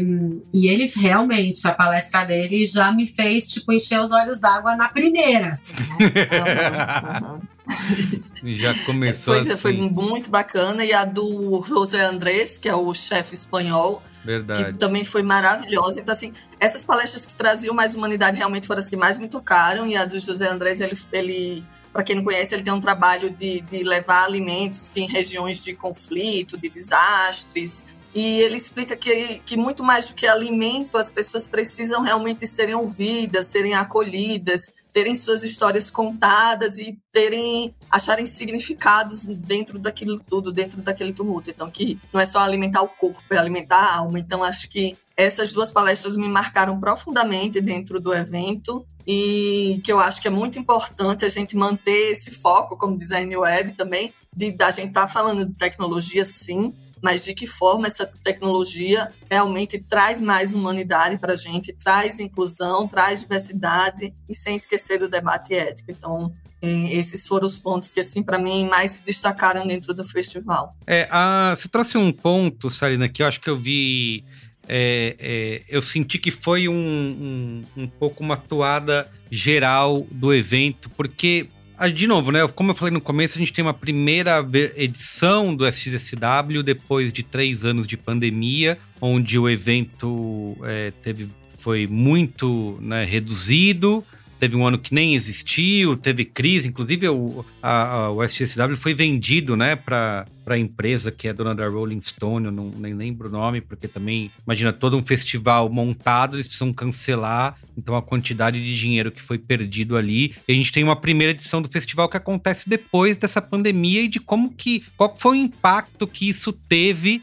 e ele realmente, a palestra dele já me fez tipo encher os olhos d'água na primeira. Assim, né? uhum, uhum. Já começou pois assim. é, foi assim. muito bacana. E a do José Andrés, que é o chefe espanhol, Verdade. que também foi maravilhosa. Então, assim, essas palestras que traziam mais humanidade realmente foram as que mais me tocaram. E a do José Andrés, ele, ele para quem não conhece, ele tem um trabalho de, de levar alimentos em regiões de conflito, de desastres. E ele explica que, que muito mais do que alimento, as pessoas precisam realmente serem ouvidas, serem acolhidas terem suas histórias contadas e terem acharem significados dentro daquilo tudo, dentro daquele tumulto. Então, que não é só alimentar o corpo, é alimentar a alma. Então, acho que essas duas palestras me marcaram profundamente dentro do evento e que eu acho que é muito importante a gente manter esse foco como design web também, de da gente estar tá falando de tecnologia sim, mas de que forma essa tecnologia realmente traz mais humanidade para a gente, traz inclusão, traz diversidade e sem esquecer do debate ético. Então, é, esses foram os pontos que, assim, para mim, mais se destacaram dentro do festival. É, a, você trouxe um ponto, Sarina, que eu acho que eu vi. É, é, eu senti que foi um, um, um pouco uma toada geral do evento, porque de novo, né? Como eu falei no começo, a gente tem uma primeira edição do SXSW depois de três anos de pandemia, onde o evento é, teve, foi muito né, reduzido. Teve um ano que nem existiu, teve crise, inclusive o, a, o foi vendido, né, para a empresa que é dona da Rolling Stone, eu não, nem lembro o nome, porque também, imagina, todo um festival montado, eles precisam cancelar, então a quantidade de dinheiro que foi perdido ali. E a gente tem uma primeira edição do festival que acontece depois dessa pandemia e de como que, qual foi o impacto que isso teve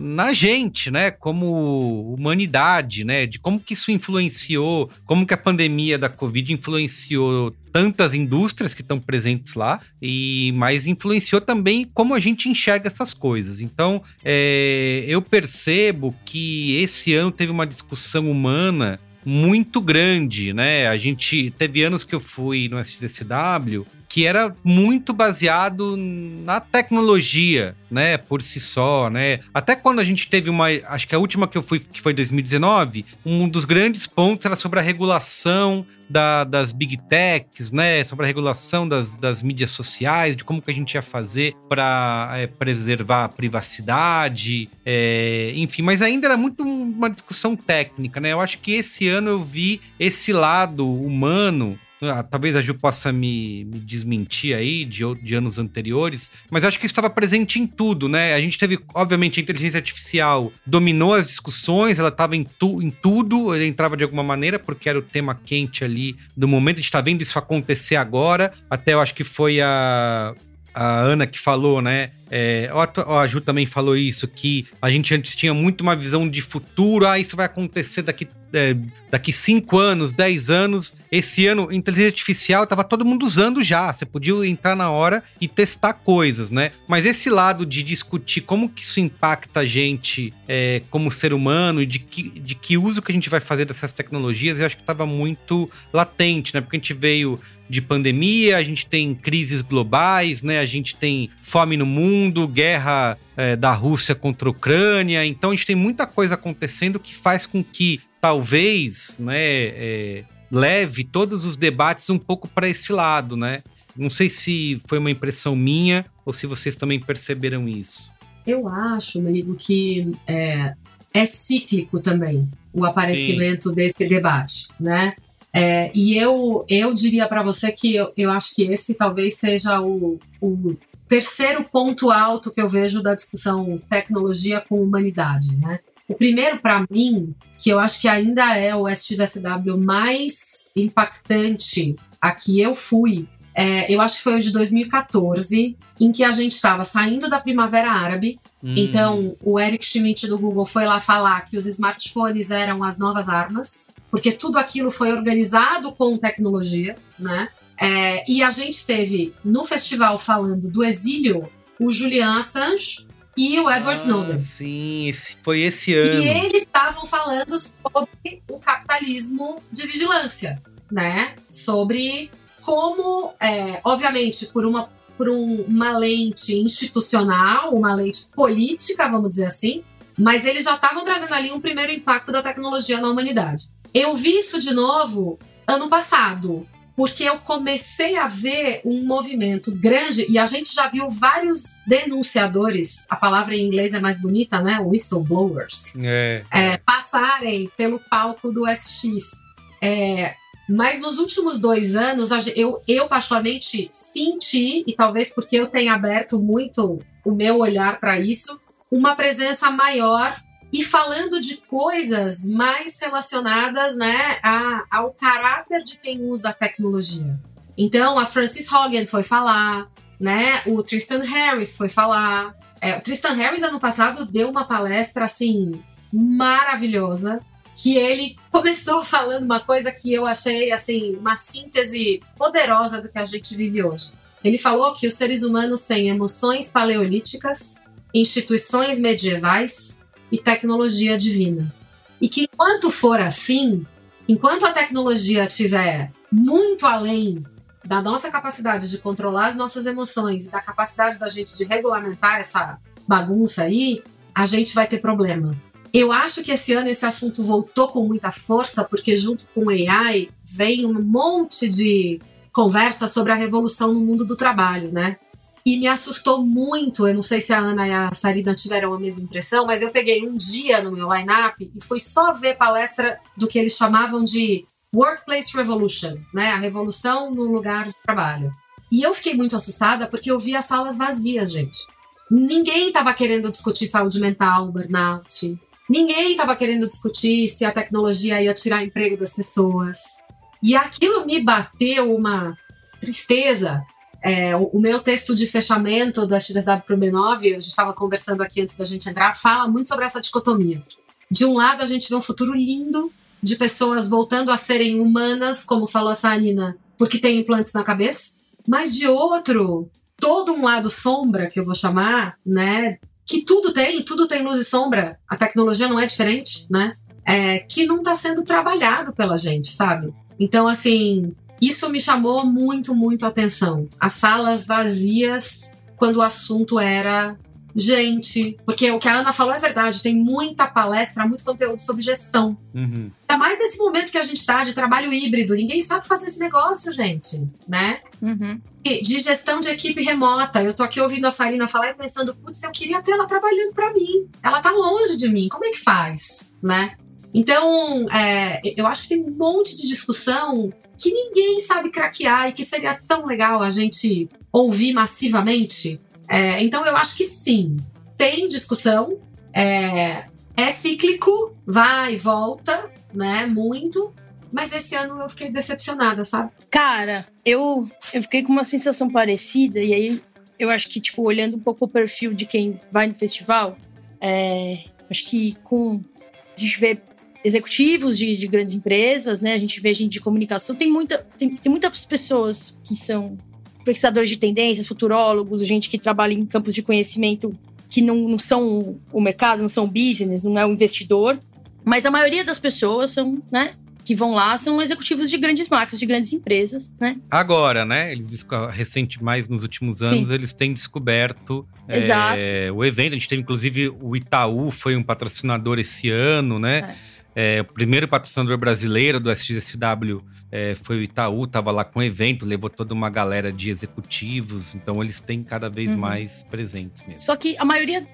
na gente, né, como humanidade, né, de como que isso influenciou, como que a pandemia da Covid influenciou tantas indústrias que estão presentes lá, e mas influenciou também como a gente enxerga essas coisas. Então, é, eu percebo que esse ano teve uma discussão humana muito grande, né? A gente teve anos que eu fui no SXSW que era muito baseado na tecnologia, né, por si só, né? Até quando a gente teve uma, acho que a última que eu fui, que foi 2019, um dos grandes pontos era sobre a regulação da, das big techs, né, sobre a regulação das, das mídias sociais, de como que a gente ia fazer para é, preservar a privacidade, é, enfim, mas ainda era muito uma discussão técnica, né? Eu acho que esse ano eu vi esse lado humano talvez a Ju possa me, me desmentir aí de, de anos anteriores, mas eu acho que isso estava presente em tudo, né? A gente teve, obviamente, a inteligência artificial dominou as discussões, ela estava em, tu, em tudo, ele entrava de alguma maneira, porque era o tema quente ali do momento. A gente está vendo isso acontecer agora. Até eu acho que foi a, a Ana que falou, né? É, a Ju também falou isso, que a gente antes tinha muito uma visão de futuro, ah, isso vai acontecer daqui, é, daqui 5 anos, 10 anos. Esse ano, inteligência artificial tava todo mundo usando já, você podia entrar na hora e testar coisas, né? Mas esse lado de discutir como que isso impacta a gente é, como ser humano e de que, de que uso que a gente vai fazer dessas tecnologias, eu acho que tava muito latente, né? Porque a gente veio de pandemia, a gente tem crises globais, né? A gente tem fome no mundo, guerra é, da Rússia contra a Ucrânia. Então a gente tem muita coisa acontecendo que faz com que talvez, né, é, leve todos os debates um pouco para esse lado, né? Não sei se foi uma impressão minha ou se vocês também perceberam isso. Eu acho, amigo, que é, é cíclico também o aparecimento Sim. desse debate, né? É, e eu, eu diria para você que eu, eu acho que esse talvez seja o, o terceiro ponto alto que eu vejo da discussão tecnologia com humanidade, né? O primeiro, para mim, que eu acho que ainda é o SXSW mais impactante a que eu fui, é, eu acho que foi o de 2014, em que a gente estava saindo da Primavera Árabe. Hum. Então, o Eric Schmidt do Google foi lá falar que os smartphones eram as novas armas, porque tudo aquilo foi organizado com tecnologia, né? É, e a gente teve no festival falando do exílio o Julian Assange e o Edward ah, Snowden. Sim, esse, foi esse ano. E eles estavam falando sobre o capitalismo de vigilância, né? Sobre como, é, obviamente, por uma, por um, uma lente institucional, uma lente política, vamos dizer assim, mas eles já estavam trazendo ali um primeiro impacto da tecnologia na humanidade. Eu vi isso de novo ano passado, porque eu comecei a ver um movimento grande e a gente já viu vários denunciadores, a palavra em inglês é mais bonita, né? Whistleblowers, é. É, passarem pelo palco do SX. É, mas nos últimos dois anos, eu, eu particularmente senti, e talvez porque eu tenha aberto muito o meu olhar para isso, uma presença maior e falando de coisas mais relacionadas né, a, ao caráter de quem usa a tecnologia. Então, a Frances Hogan foi falar, né? O Tristan Harris foi falar. É, o Tristan Harris, ano passado, deu uma palestra assim maravilhosa. Que ele começou falando uma coisa que eu achei assim, uma síntese poderosa do que a gente vive hoje. Ele falou que os seres humanos têm emoções paleolíticas, instituições medievais e tecnologia divina. E que enquanto for assim, enquanto a tecnologia estiver muito além da nossa capacidade de controlar as nossas emoções e da capacidade da gente de regulamentar essa bagunça aí, a gente vai ter problema. Eu acho que esse ano esse assunto voltou com muita força, porque junto com o AI vem um monte de conversa sobre a revolução no mundo do trabalho, né? E me assustou muito, eu não sei se a Ana e a Sarina tiveram a mesma impressão, mas eu peguei um dia no meu line-up e fui só ver palestra do que eles chamavam de Workplace Revolution, né? A revolução no lugar de trabalho. E eu fiquei muito assustada porque eu vi as salas vazias, gente. Ninguém estava querendo discutir saúde mental, burnout. Ninguém estava querendo discutir se a tecnologia ia tirar emprego das pessoas. E aquilo me bateu uma tristeza. É, o, o, meu texto de fechamento da XSW para o B9, a gente estava conversando aqui antes da gente entrar, fala muito sobre essa dicotomia. De um lado, a gente vê um futuro lindo de pessoas voltando a serem humanas, como falou a Sarina, porque tem implantes na cabeça, mas de outro, todo um lado sombra, que eu vou chamar, né? Que tudo tem, tudo tem luz e sombra, a tecnologia não é diferente, né? É, que não está sendo trabalhado pela gente, sabe? Então, assim, isso me chamou muito, muito a atenção. As salas vazias quando o assunto era gente, porque o que a Ana falou é verdade, tem muita palestra, muito conteúdo sobre gestão. Uhum. É mais nesse momento que a gente está de trabalho híbrido, ninguém sabe fazer esse negócio, gente, né? Uhum. De gestão de equipe remota. Eu tô aqui ouvindo a Sarina falar e pensando, putz, eu queria ter ela trabalhando para mim. Ela tá longe de mim, como é que faz, né? Então, é, eu acho que tem um monte de discussão que ninguém sabe craquear e que seria tão legal a gente ouvir massivamente é, então eu acho que sim, tem discussão, é, é cíclico, vai e volta, né? Muito. Mas esse ano eu fiquei decepcionada, sabe? Cara, eu, eu fiquei com uma sensação parecida, e aí eu acho que, tipo, olhando um pouco o perfil de quem vai no festival, é, acho que com. A gente vê executivos de, de, grandes empresas, né? A gente vê gente de comunicação. Tem, muita, tem, tem muitas pessoas que são pesquisadores de tendências, futurólogos, gente que trabalha em campos de conhecimento que não, não são o mercado, não são business, não é o investidor. Mas a maioria das pessoas são, né? Que vão lá são executivos de grandes marcas, de grandes empresas, né? Agora, né? Eles recente mais nos últimos anos, Sim. eles têm descoberto é, o evento. A gente teve inclusive o Itaú foi um patrocinador esse ano, né? É. É, o primeiro patrocinador brasileiro do SXSW é, foi o Itaú, estava lá com o evento, levou toda uma galera de executivos, então eles têm cada vez uhum. mais presentes mesmo. Só que a maioria,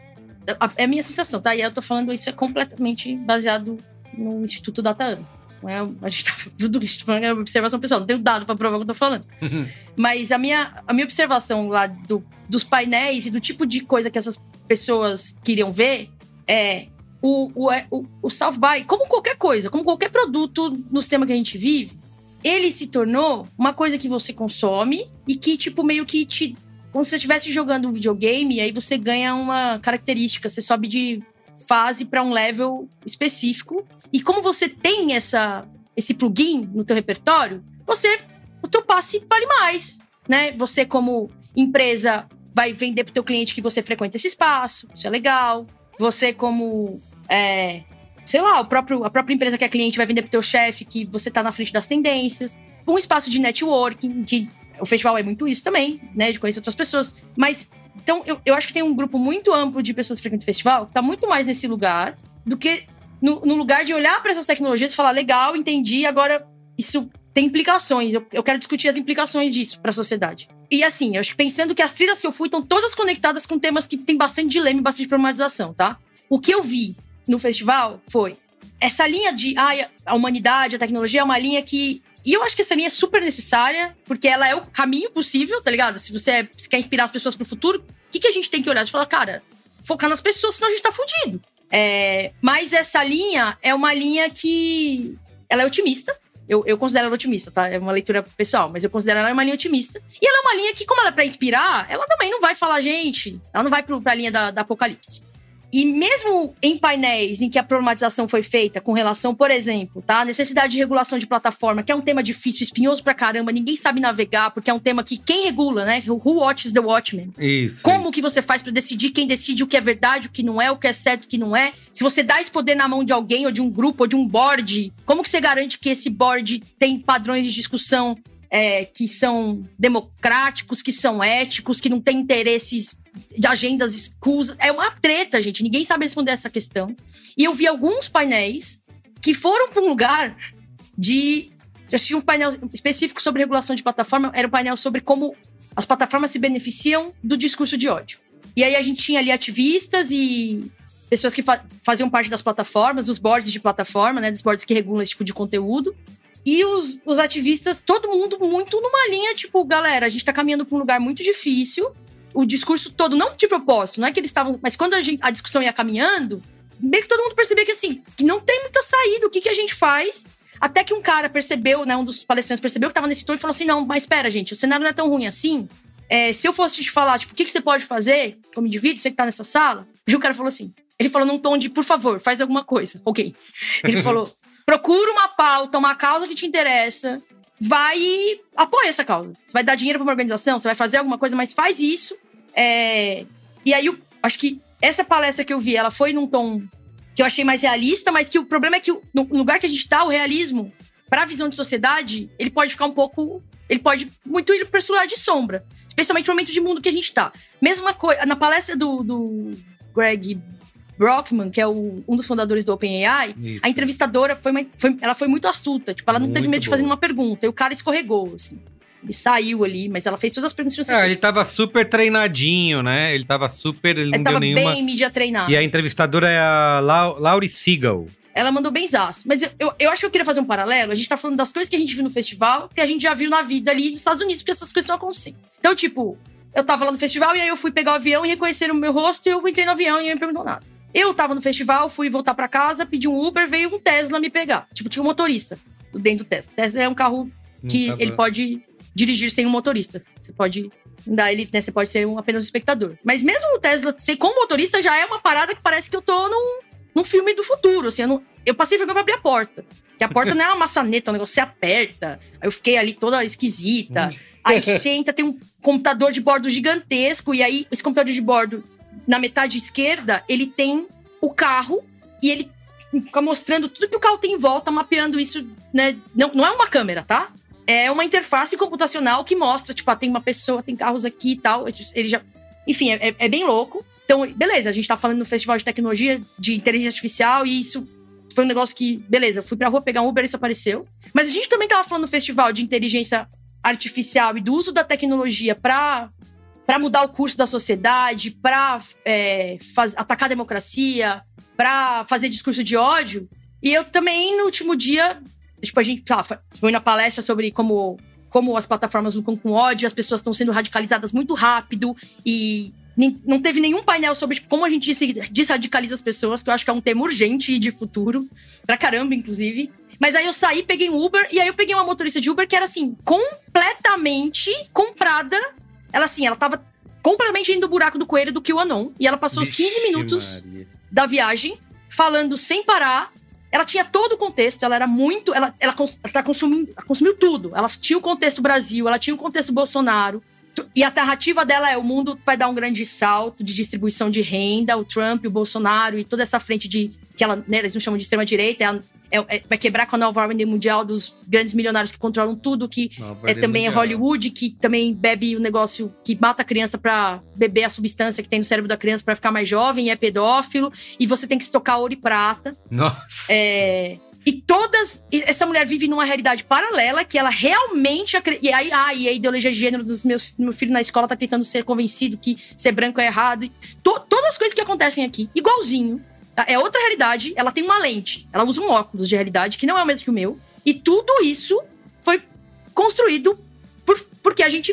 é a minha sensação, tá? E eu tô falando isso é completamente baseado no Instituto Data Não é, a gente tá, tudo que a gente tá falando é observação pessoal, não tenho dado para provar o que eu tô falando. Mas a minha, a minha observação lá do, dos painéis e do tipo de coisa que essas pessoas queriam ver é o, o, é, o, o South By, como qualquer coisa, como qualquer produto no sistema que a gente vive, ele se tornou uma coisa que você consome e que, tipo, meio que te. Como se você estivesse jogando um videogame, e aí você ganha uma característica, você sobe de fase para um level específico. E como você tem essa, esse plugin no teu repertório, você o teu passe vale mais, né? Você como empresa vai vender pro teu cliente que você frequenta esse espaço, isso é legal. Você como é, sei lá, o próprio, a própria empresa que é cliente vai vender pro teu chefe que você tá na frente das tendências. Um espaço de networking, que o festival é muito isso também, né? De conhecer outras pessoas. Mas, então, eu, eu acho que tem um grupo muito amplo de pessoas que frequentam o festival que tá muito mais nesse lugar do que no, no lugar de olhar para essas tecnologias e falar, legal, entendi, agora isso tem implicações. Eu, eu quero discutir as implicações disso para a sociedade. E assim, eu acho que pensando que as trilhas que eu fui estão todas conectadas com temas que tem bastante dilema e bastante problematização, tá? O que eu vi no festival foi essa linha de ah, a humanidade, a tecnologia é uma linha que. E eu acho que essa linha é super necessária, porque ela é o caminho possível, tá ligado? Se você, quer inspirar as pessoas pro futuro, o que, que a gente tem que olhar? De falar, cara, focar nas pessoas, senão a gente tá fudido. É, mas essa linha é uma linha que. Ela é otimista. Eu, eu considero ela otimista, tá? É uma leitura pessoal, mas eu considero ela uma linha otimista. E ela é uma linha que, como ela é pra inspirar, ela também não vai falar, gente. Ela não vai pro, pra linha da, da apocalipse. E mesmo em painéis em que a problematização foi feita com relação, por exemplo, tá? A necessidade de regulação de plataforma, que é um tema difícil, espinhoso pra caramba, ninguém sabe navegar, porque é um tema que quem regula, né? Who watches the watchman? Isso. Como isso. que você faz pra decidir quem decide o que é verdade, o que não é, o que é certo, o que não é? Se você dá esse poder na mão de alguém, ou de um grupo, ou de um board, como que você garante que esse board tem padrões de discussão é, que são democráticos, que são éticos, que não tem interesses de agendas escusas. É uma treta, gente. Ninguém sabe responder essa questão. E eu vi alguns painéis que foram para um lugar de. Eu assisti um painel específico sobre regulação de plataforma. Era um painel sobre como as plataformas se beneficiam do discurso de ódio. E aí a gente tinha ali ativistas e pessoas que fa faziam parte das plataformas, dos boards de plataforma, né? Dos boards que regulam esse tipo de conteúdo. E os, os ativistas, todo mundo muito numa linha, tipo, galera, a gente tá caminhando pra um lugar muito difícil. O discurso todo, não de propósito, não é que eles estavam. Mas quando a, gente, a discussão ia caminhando, meio que todo mundo percebia que assim, que não tem muita saída, o que, que a gente faz? Até que um cara percebeu, né? Um dos palestrantes percebeu que tava nesse tom e falou assim: não, mas espera, gente, o cenário não é tão ruim assim. É, se eu fosse te falar, tipo, o que, que você pode fazer como indivíduo, você que tá nessa sala, aí o cara falou assim: ele falou num tom de, por favor, faz alguma coisa. Ok. Ele falou: procura uma pauta, uma causa que te interessa, vai e apoia essa causa. Você vai dar dinheiro pra uma organização, você vai fazer alguma coisa, mas faz isso. É... E aí, eu acho que essa palestra que eu vi, ela foi num tom que eu achei mais realista, mas que o problema é que no lugar que a gente tá, o realismo, pra visão de sociedade, ele pode ficar um pouco. Ele pode muito ir pra esse lado de sombra. Especialmente no momento de mundo que a gente tá. Mesma coisa, na palestra do, do Greg Brockman, que é o, um dos fundadores do OpenAI, a entrevistadora foi, uma- foi- ela foi muito astuta. Tipo, ela não teve Muito medo de fazer boa. uma pergunta. E o cara escorregou, assim. Ele saiu ali, mas ela fez todas as perguntas que você fez. ele tava super treinadinho, né? Ele tava super. Ele não Ele deu tava nenhuma. bem mídia treinado. E a entrevistadora é a Lau Laurie Siegel. Ela mandou bem zaço. Mas eu, eu, eu acho que eu queria fazer um paralelo. A gente tá falando das coisas que a gente viu no festival, que a gente já viu na vida ali nos Estados Unidos, porque essas coisas não acontecem. Então, tipo, eu tava lá no festival e aí eu fui pegar o avião e reconheceram o meu rosto e eu entrei no avião e ninguém me perguntou nada. Eu tava no festival, fui voltar pra casa, pedi um Uber, veio um Tesla me pegar. Tipo, tinha um motorista dentro do Tesla. Tesla é um carro que ele pode dirigir sem um motorista. Você pode dar ele, né? Você pode ser um, apenas um espectador. Mas mesmo o Tesla ser com motorista já é uma parada que parece que eu tô num, num filme do futuro. Assim, eu, não- eu passei vergonha pra abrir a porta. Que a porta não é uma maçaneta, um negócio você aperta. Aí eu fiquei ali toda esquisita. Aí você entra, tem um computador de bordo gigantesco. E aí, esse computador de bordo, na metade esquerda, ele tem o carro e ele fica mostrando tudo que o carro tem em volta, mapeando isso, né? Não, não é uma câmera, tá? É uma interface computacional que mostra, tipo, ah, tem uma pessoa, tem carros aqui e tal. Ele já. Enfim, é, é- bem louco. Então, beleza, a gente tá falando no festival de tecnologia, de inteligência artificial, e isso foi um negócio que, beleza, eu fui pra rua pegar um Uber e isso apareceu. Mas a gente também tava falando no festival de inteligência artificial e do uso da tecnologia pra, pra mudar o curso da sociedade, pra é, atacar a democracia, pra fazer discurso de ódio. E eu também, no último dia, tipo, a gente lá, foi na palestra sobre como, como as plataformas lucram com ódio, as pessoas estão sendo radicalizadas muito rápido e não teve nenhum painel sobre tipo, como a gente des- desradicaliza as pessoas, que eu acho que é um tema urgente de futuro, pra caramba, inclusive. Mas aí eu saí, peguei um Uber, e aí eu peguei uma motorista de Uber que era assim, completamente comprada. Ela assim, ela tava completamente indo do buraco do coelho do QAnon. E ela passou os 15 Vixe, minutos Maria. da viagem, falando sem parar. Ela tinha todo o contexto, ela era muito. Ela, ela, ela tá consumindo, ela consumiu tudo. Ela tinha o contexto Brasil, ela tinha o contexto Bolsonaro. E a narrativa dela é: o mundo vai dar um grande salto de distribuição de renda, o Trump, o Bolsonaro e toda essa frente de. que ela, né, eles não chamam de extrema-direita, é a- é- é- vai quebrar com a nova ordem mundial dos grandes milionários que controlam tudo, que Nova é também é mundial. Hollywood, que também bebe o negócio que mata a criança pra beber a substância que tem no cérebro da criança pra ficar mais jovem, é pedófilo, e você tem que estocar ouro e prata. Nossa. É, E todas. Essa mulher vive numa realidade paralela que ela realmente. acre- E aí, ah, e a ideologia de gênero dos meus do meu filho na escola tá tentando ser convencido que ser branco é errado. E to- todas as coisas que acontecem aqui, igualzinho. Tá? É outra realidade, ela tem uma lente. Ela usa um óculos de realidade que não é o mesmo que o meu. E tudo isso foi construído por- porque a gente.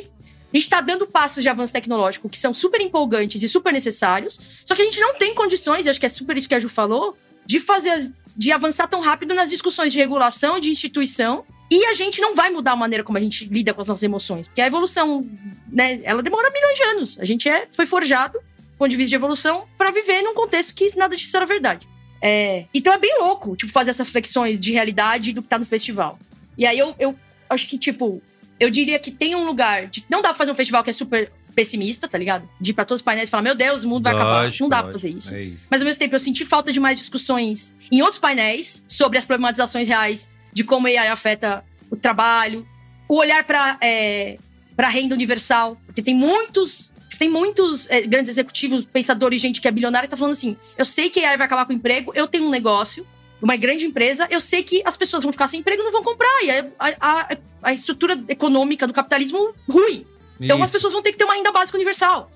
A gente tá dando passos de avanço tecnológico que são super empolgantes e super necessários, só que a gente não tem condições, e acho que é super isso que a Ju falou, de fazer, de avançar tão rápido nas discussões de regulação, de instituição E a gente não vai mudar a maneira como a gente lida com as nossas emoções. Porque a evolução, né, ela demora milhões de anos. A gente é, foi forjado, ponto de vista de evolução, para viver num contexto que nada disso era verdade. É, então é bem louco, tipo, fazer essas flexões de realidade do que tá no festival. E aí eu, eu acho que, tipo, eu diria que tem um lugar. De, não dá pra fazer um festival que é super pessimista, tá ligado? De ir pra todos os painéis e falar, meu Deus, o mundo vai acabar. Não dá pra lógico, fazer isso. é isso. Mas ao mesmo tempo, eu senti falta de mais discussões em outros painéis sobre as problematizações reais de como a AI afeta o trabalho, o olhar pra, é, pra renda universal. Porque tem muitos. Tem muitos é, grandes executivos, pensadores, gente que é bilionária, que tá falando assim: eu sei que a AI vai acabar com o emprego, eu tenho um negócio, uma grande empresa, eu sei que as pessoas vão ficar sem emprego e não vão comprar. E a, a, a estrutura econômica do capitalismo ruim. Então as Isso. pessoas vão ter que ter uma renda básica universal.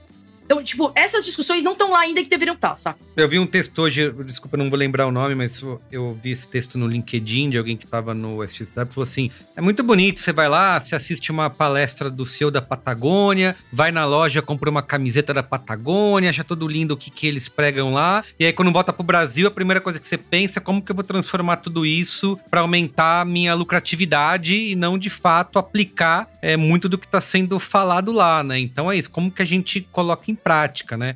Então, tipo, essas discussões não estão lá ainda que deveriam estar, sabe? Eu vi um texto hoje, desculpa, não vou lembrar o nome, mas eu- vi esse texto no LinkedIn de alguém que tava no SXW falou assim: é muito bonito, você vai lá, você assiste uma palestra do CEO da Patagônia, vai na loja, compra uma camiseta da Patagônia, acha tudo lindo o que, que eles pregam lá, e aí quando volta pro Brasil, a primeira coisa que você pensa é como que eu vou transformar tudo isso para aumentar minha lucratividade e não de fato aplicar é, muito do que tá sendo falado lá, né? Então é isso, como que a gente coloca em prática, né?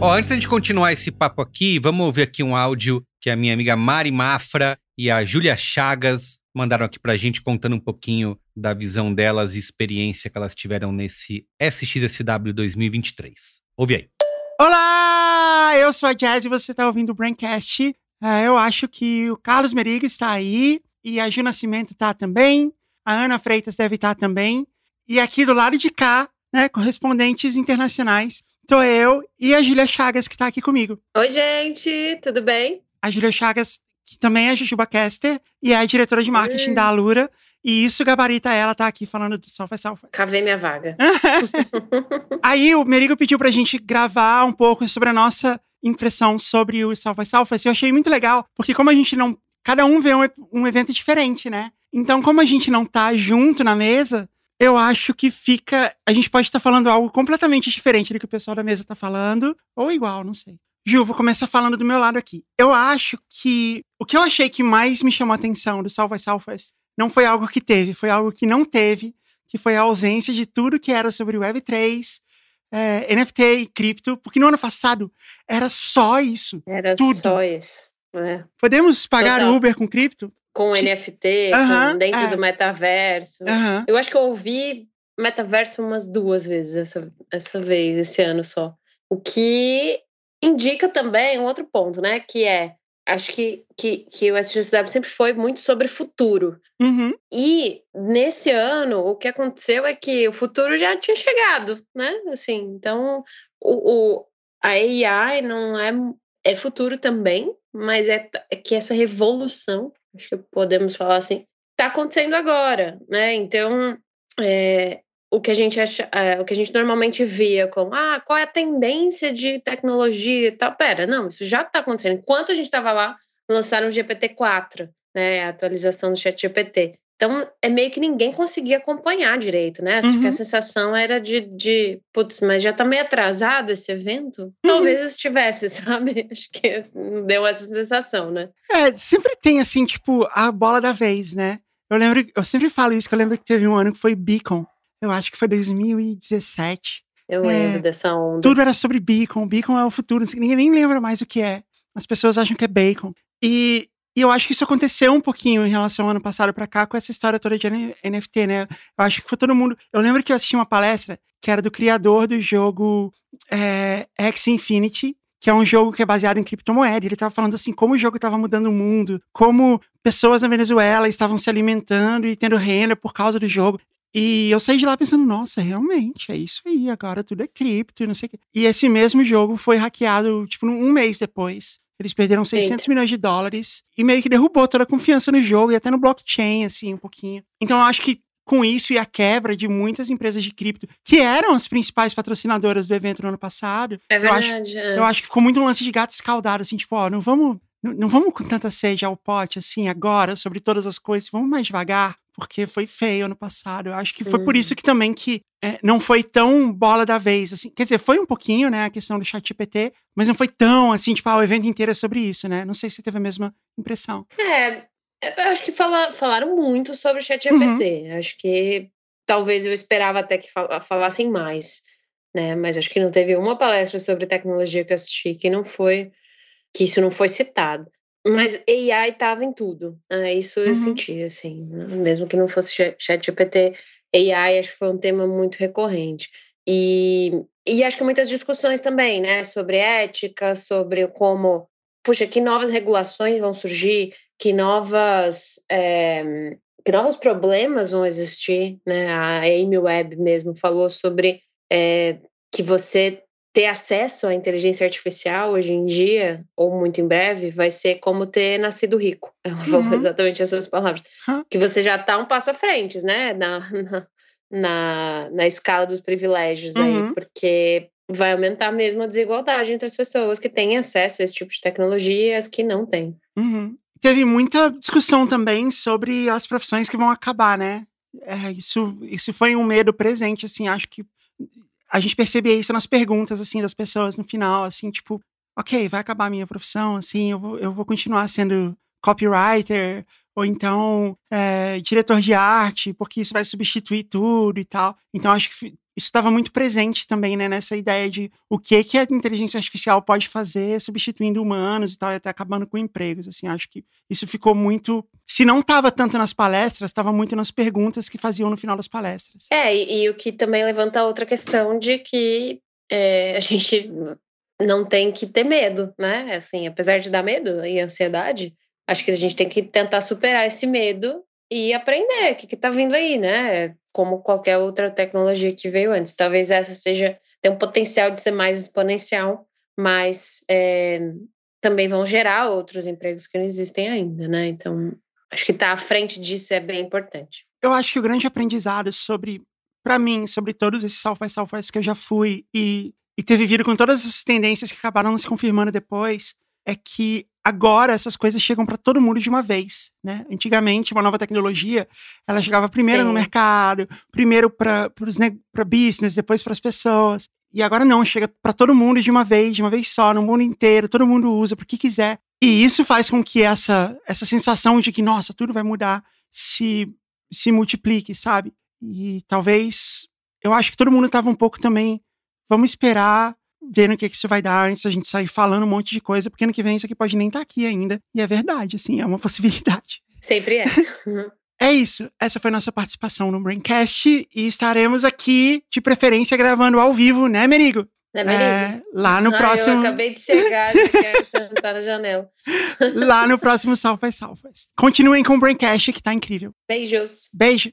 Ó, antes de continuar esse papo aqui, vamos ouvir aqui um áudio que a minha amiga Mari Mafra e a Júlia Chagas mandaram aqui pra gente contando um pouquinho da visão delas e experiência que elas tiveram nesse SXSW 2023. Ouve aí. Olá, eu sou a Jazz e você tá ouvindo o Braincast. É, eu acho que o Carlos Merigo está aí e a Ju Nascimento tá também, a Ana Freitas deve estar também. E aqui do lado de cá, né, correspondentes internacionais, tô eu e a Júlia Chagas que tá aqui comigo. Oi, gente, tudo bem? A Júlia Chagas, que também é Jujuba Caster e é a diretora de marketing Sim. da Alura. E isso gabarita ela tá aqui falando do Salva Salva. Cavei minha vaga. Aí o Merigo pediu pra gente gravar um pouco sobre a nossa impressão sobre o by Southwest. Eu achei muito legal, porque como a gente não... Cada um vê um, um evento diferente, né? Então, como a gente não tá junto na mesa, eu acho que fica... A gente pode estar falando algo completamente diferente do que o pessoal da mesa tá falando, ou igual, não sei. Ju, vou começar falando do meu lado aqui. Eu acho que... O que eu achei que mais me chamou a atenção do by Southwest não foi algo que teve, foi algo que não teve, que foi a ausência de tudo que era sobre Web3, é, NFT e cripto, porque no ano passado era só isso. Era Tudo. só isso. Né? Podemos pagar Total. Uber com cripto? Com Sim. NFT, com dentro é. do metaverso. Eu acho que eu ouvi metaverso umas duas vezes essa, essa vez, esse ano só. O que indica também um outro ponto, né? Que é, acho que, que, que o SGSW sempre foi muito sobre futuro. Uhum. E nesse ano, o que aconteceu é que o futuro já tinha chegado, né? Assim, então o, o- a AI não é, é futuro também, mas é, é que essa revolução, acho que podemos falar assim, está acontecendo agora, né? Então é, o que a gente acha, é, o que a gente normalmente via como ah, qual é a tendência de tecnologia e tal. Pera, não, isso já está acontecendo. Enquanto a gente estava lá, lançaram o GPT-4 né, a atualização do chat GPT. Então, é meio que ninguém conseguia acompanhar direito, né? Acho que Uhum. a sensação era de, de, putz, mas já tá meio atrasado esse evento? Talvez estivesse, sabe? Acho que deu essa sensação, né? É, sempre tem, assim, tipo, a bola da vez, né? Eu lembro, eu sempre falo isso, que eu lembro que teve um ano que foi Beacon. Eu acho que foi 2017. Eu É, lembro dessa onda. Tudo era sobre Beacon. Beacon é o futuro. Ninguém nem lembra mais o que é. As pessoas acham que é bacon. E, e eu acho que isso aconteceu um pouquinho em relação ao ano passado pra cá com essa história toda de NFT, né? Eu acho que foi todo mundo. Eu lembro que eu assisti uma palestra que era do criador do jogo é, X Infinity, que é um jogo que é baseado em criptomoeda. Ele tava falando assim, como o jogo estava mudando o mundo, como pessoas na Venezuela estavam se alimentando e tendo renda por causa do jogo. E eu saí de lá pensando, nossa, realmente, é isso aí, agora tudo é cripto e não sei o quê. E esse mesmo jogo foi hackeado, tipo, um mês depois. Eles perderam 600 milhões de dólares e meio que derrubou toda a confiança no jogo e até no blockchain, assim, um pouquinho. Então eu acho que com isso e a quebra de muitas empresas de cripto, que eram as principais patrocinadoras do evento no ano passado, É eu acho verdade. é. eu acho que ficou muito um lance de gato escaldado, assim, tipo, ó, não vamos, não, não vamos com tanta sede ao pote, assim, agora, sobre todas as coisas, vamos mais devagar, porque foi feio ano passado. Eu acho que foi por isso que também que é, não foi tão bola da vez, assim. Quer dizer, foi um pouquinho, né, a questão do chat GPT, mas não foi tão, assim, tipo, ah, o evento inteiro é sobre isso, né? Não sei se você teve a mesma impressão. É, eu acho que fala, falaram muito sobre o chat GPT. Uhum. Acho que talvez eu esperava até que fal falassem mais, né? Mas acho que não teve uma palestra sobre tecnologia que eu assisti que não foi, que isso não foi citado. Mas AI estava em tudo. Né? Isso eu uhum. senti, assim. Né? Mesmo que não fosse chat GPT, AI acho que foi um tema muito recorrente. E, e acho que muitas discussões também, né? Sobre ética, sobre como, puxa, que novas regulações vão surgir, que novas. É, que novos problemas vão existir, né? A Amy Webb mesmo falou sobre é, que você ter acesso à inteligência artificial hoje em dia, ou muito em breve, vai ser como ter nascido rico. Uhum. exatamente essas palavras. Uhum. Que você já está um passo à frente, né? Na, na, na, na escala dos privilégios uhum. aí, porque vai aumentar mesmo a desigualdade entre as pessoas que têm acesso a esse tipo de tecnologia e as que não têm. Uhum. Teve muita discussão também sobre as profissões que vão acabar, né? É, isso, isso foi um medo presente, assim, acho que a gente percebia isso nas perguntas, assim, das pessoas no final, assim, tipo, ok, vai acabar a minha profissão, assim, eu vou, eu vou continuar sendo copywriter, ou então é, diretor de arte, porque isso vai substituir tudo e tal. Então, acho que isso estava muito presente também, né, nessa ideia de o que que a inteligência artificial pode fazer substituindo humanos e tal, e até acabando com empregos, assim, acho que isso ficou muito, se não estava tanto nas palestras, estava muito nas perguntas que faziam no final das palestras. É, e, e o que também levanta outra questão de que é, a gente não tem que ter medo, né, assim, apesar de dar medo e ansiedade, acho que a gente tem que tentar superar esse medo e aprender o que está vindo aí, né? Como qualquer outra tecnologia que veio antes. Talvez essa seja tem um potencial de ser mais exponencial, mas é, também vão gerar outros empregos que não existem ainda, né? Então, acho que estar tá à frente disso é bem importante. Eu acho que o grande aprendizado sobre, para mim, sobre todos esses South by que eu já fui e, e ter vivido com todas essas tendências que acabaram se confirmando depois, é que agora essas coisas chegam para todo mundo de uma vez, né? Antigamente, uma nova tecnologia, ela chegava primeiro Sim. no mercado, primeiro para para business, depois para as pessoas. E agora não, chega para todo mundo de uma vez, de uma vez só, no mundo inteiro, todo mundo usa porque quiser. E isso faz com que essa essa sensação de que nossa, tudo vai mudar se se multiplique, sabe? E talvez eu acho que todo mundo estava um pouco também vamos esperar vendo o que, que isso vai dar antes da gente sair falando um monte de coisa, porque ano que vem isso aqui pode nem estar tá aqui ainda. E é verdade, assim, é uma possibilidade. Sempre é. é isso. Essa foi nossa participação no Braincast e estaremos aqui, de preferência, gravando ao vivo, né, Merigo? Né, Merigo? É, lá no próximo. Eu acabei de chegar, e quero sentar na janela. lá no próximo Salfas Salfas. Continuem com o Braincast, que tá incrível. Beijos. Beijo.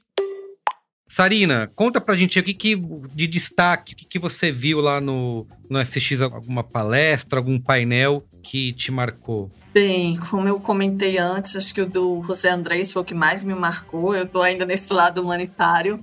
Sarina, conta pra gente o que, que de destaque, o que, que você viu lá no, no SX, alguma palestra, algum painel que te marcou? Bem, como eu comentei antes, acho que o do José Andrés foi o que mais me marcou. Eu tô ainda nesse lado humanitário,